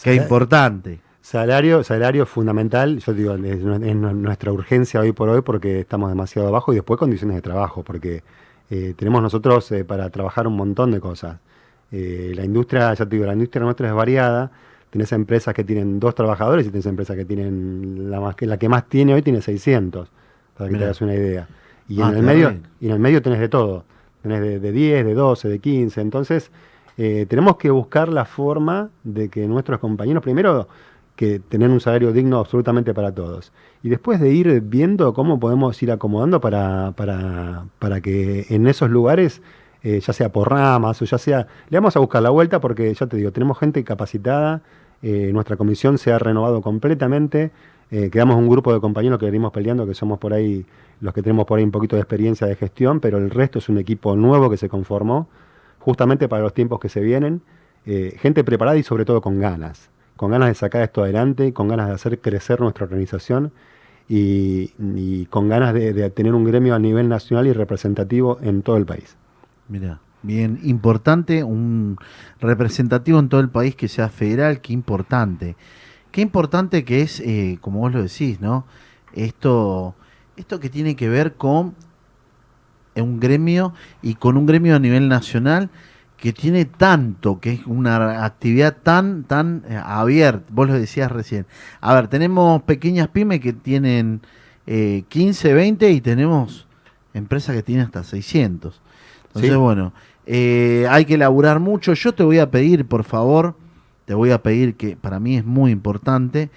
Qué Sala- importante. Salario, salario fundamental, yo digo, es, nu- es nu- nuestra urgencia hoy por hoy porque estamos demasiado abajo y después condiciones de trabajo, porque eh, tenemos nosotros eh, para trabajar un montón de cosas. Eh, la industria, ya te digo, la industria nuestra es variada, tenés empresas que tienen dos trabajadores y tenés empresas que tienen, la, más, que, la que más tiene hoy tiene 600, para que Mirá. te hagas una idea. Y, Ah, en el medio, bien. y en el medio tenés de todo, tenés de, de 10, de 12, de 15, entonces tenemos que buscar la forma de que nuestros compañeros, primero, que tener un salario digno absolutamente para todos. Y después de ir viendo cómo podemos ir acomodando para, para, para que en esos lugares, eh, ya sea por ramas o ya sea, le vamos a buscar la vuelta porque ya te digo, tenemos gente capacitada, eh, nuestra comisión se ha renovado completamente, eh, quedamos un grupo de compañeros que venimos peleando, que somos por ahí los que tenemos por ahí un poquito de experiencia de gestión, pero el resto es un equipo nuevo que se conformó justamente para los tiempos que se vienen, eh, gente preparada y sobre todo con ganas, con ganas de sacar esto adelante, con ganas de hacer crecer nuestra organización y, con ganas de, de tener un gremio a nivel nacional y representativo en todo el país. Mira, bien importante, un representativo en todo el país que sea federal, qué importante. Qué importante que es, eh, como vos lo decís, ¿no? Esto, esto que tiene que ver con un gremio y con un gremio a nivel nacional que tiene tanto, que es una actividad tan, tan eh, abierta. Vos lo decías recién. A ver, tenemos pequeñas pymes que tienen eh, 15, 20 y tenemos empresas que tienen hasta 600. Entonces, Sí. bueno, eh, hay que elaborar mucho. Yo te voy a pedir, por favor, te voy a pedir que para mí es muy importante,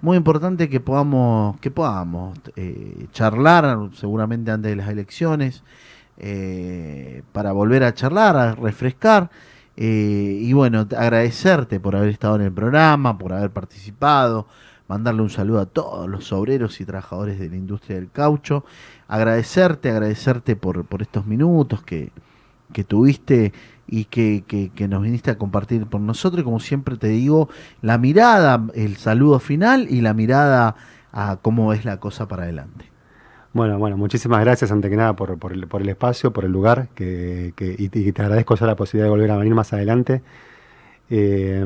muy importante que podamos, que podamos eh, charlar seguramente antes de las elecciones, eh, para volver a charlar, a refrescar. eh, y bueno, te- agradecerte por haber estado en el programa, por haber participado, mandarle un saludo a todos los obreros y trabajadores de la industria del caucho, agradecerte, agradecerte por, por estos minutos que, que tuviste y que, que- que nos viniste a compartir por nosotros. Como siempre te digo, la mirada, el saludo final y la mirada a cómo es la cosa para adelante. Bueno, bueno, muchísimas gracias ante que nada por, por el, por el espacio, por el lugar, que, que- y, y te agradezco ya la posibilidad de volver a venir más adelante. Eh,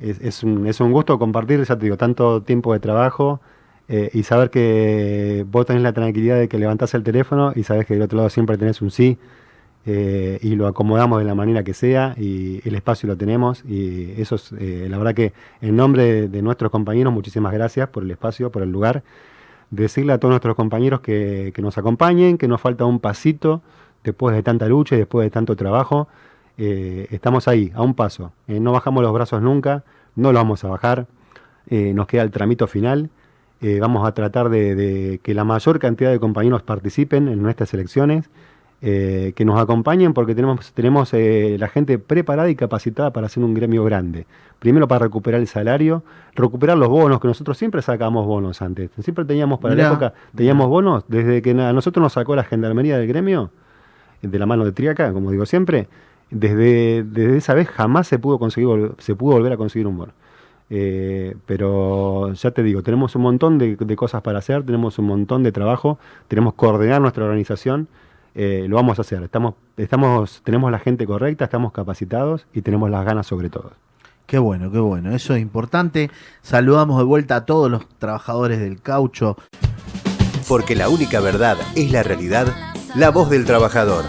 es, es un, es un gusto compartir, ya te digo, tanto tiempo de trabajo eh, y saber que vos tenés la tranquilidad de que levantás el teléfono y sabes que del otro lado siempre tenés un sí eh, y lo acomodamos de la manera que sea y el espacio lo tenemos y eso es, eh, la verdad que en nombre de, de nuestros compañeros, muchísimas gracias por el espacio, por el lugar. Decirle a todos nuestros compañeros que, que nos acompañen, que nos falta un pasito después de tanta lucha y después de tanto trabajo. Eh, estamos ahí, a un paso. Eh, no bajamos los brazos nunca, no lo vamos a bajar. Eh, nos queda el tramito final. Vamos a tratar de, de que la mayor cantidad de compañeros participen en nuestras elecciones, eh, que nos acompañen porque tenemos, tenemos eh, la gente preparada y capacitada para hacer un gremio grande. Primero para recuperar el salario, recuperar los bonos, que nosotros siempre sacamos bonos antes. Siempre teníamos, para Mirá, la época, teníamos bonos, desde que a nosotros nos sacó la gendarmería del gremio, de la mano de Triaca, como digo siempre, desde, desde esa vez jamás se pudo conseguir se pudo volver a conseguir un bono. Eh, pero ya te digo, tenemos un montón de, de cosas para hacer, tenemos un montón de trabajo, tenemos que coordinar nuestra organización, eh, lo vamos a hacer. Estamos, estamos, tenemos la gente correcta, estamos capacitados y tenemos las ganas sobre todo. Qué bueno, qué bueno. Eso es importante. Saludamos de vuelta a todos los trabajadores del caucho. Porque la única verdad es la realidad, la voz del trabajador.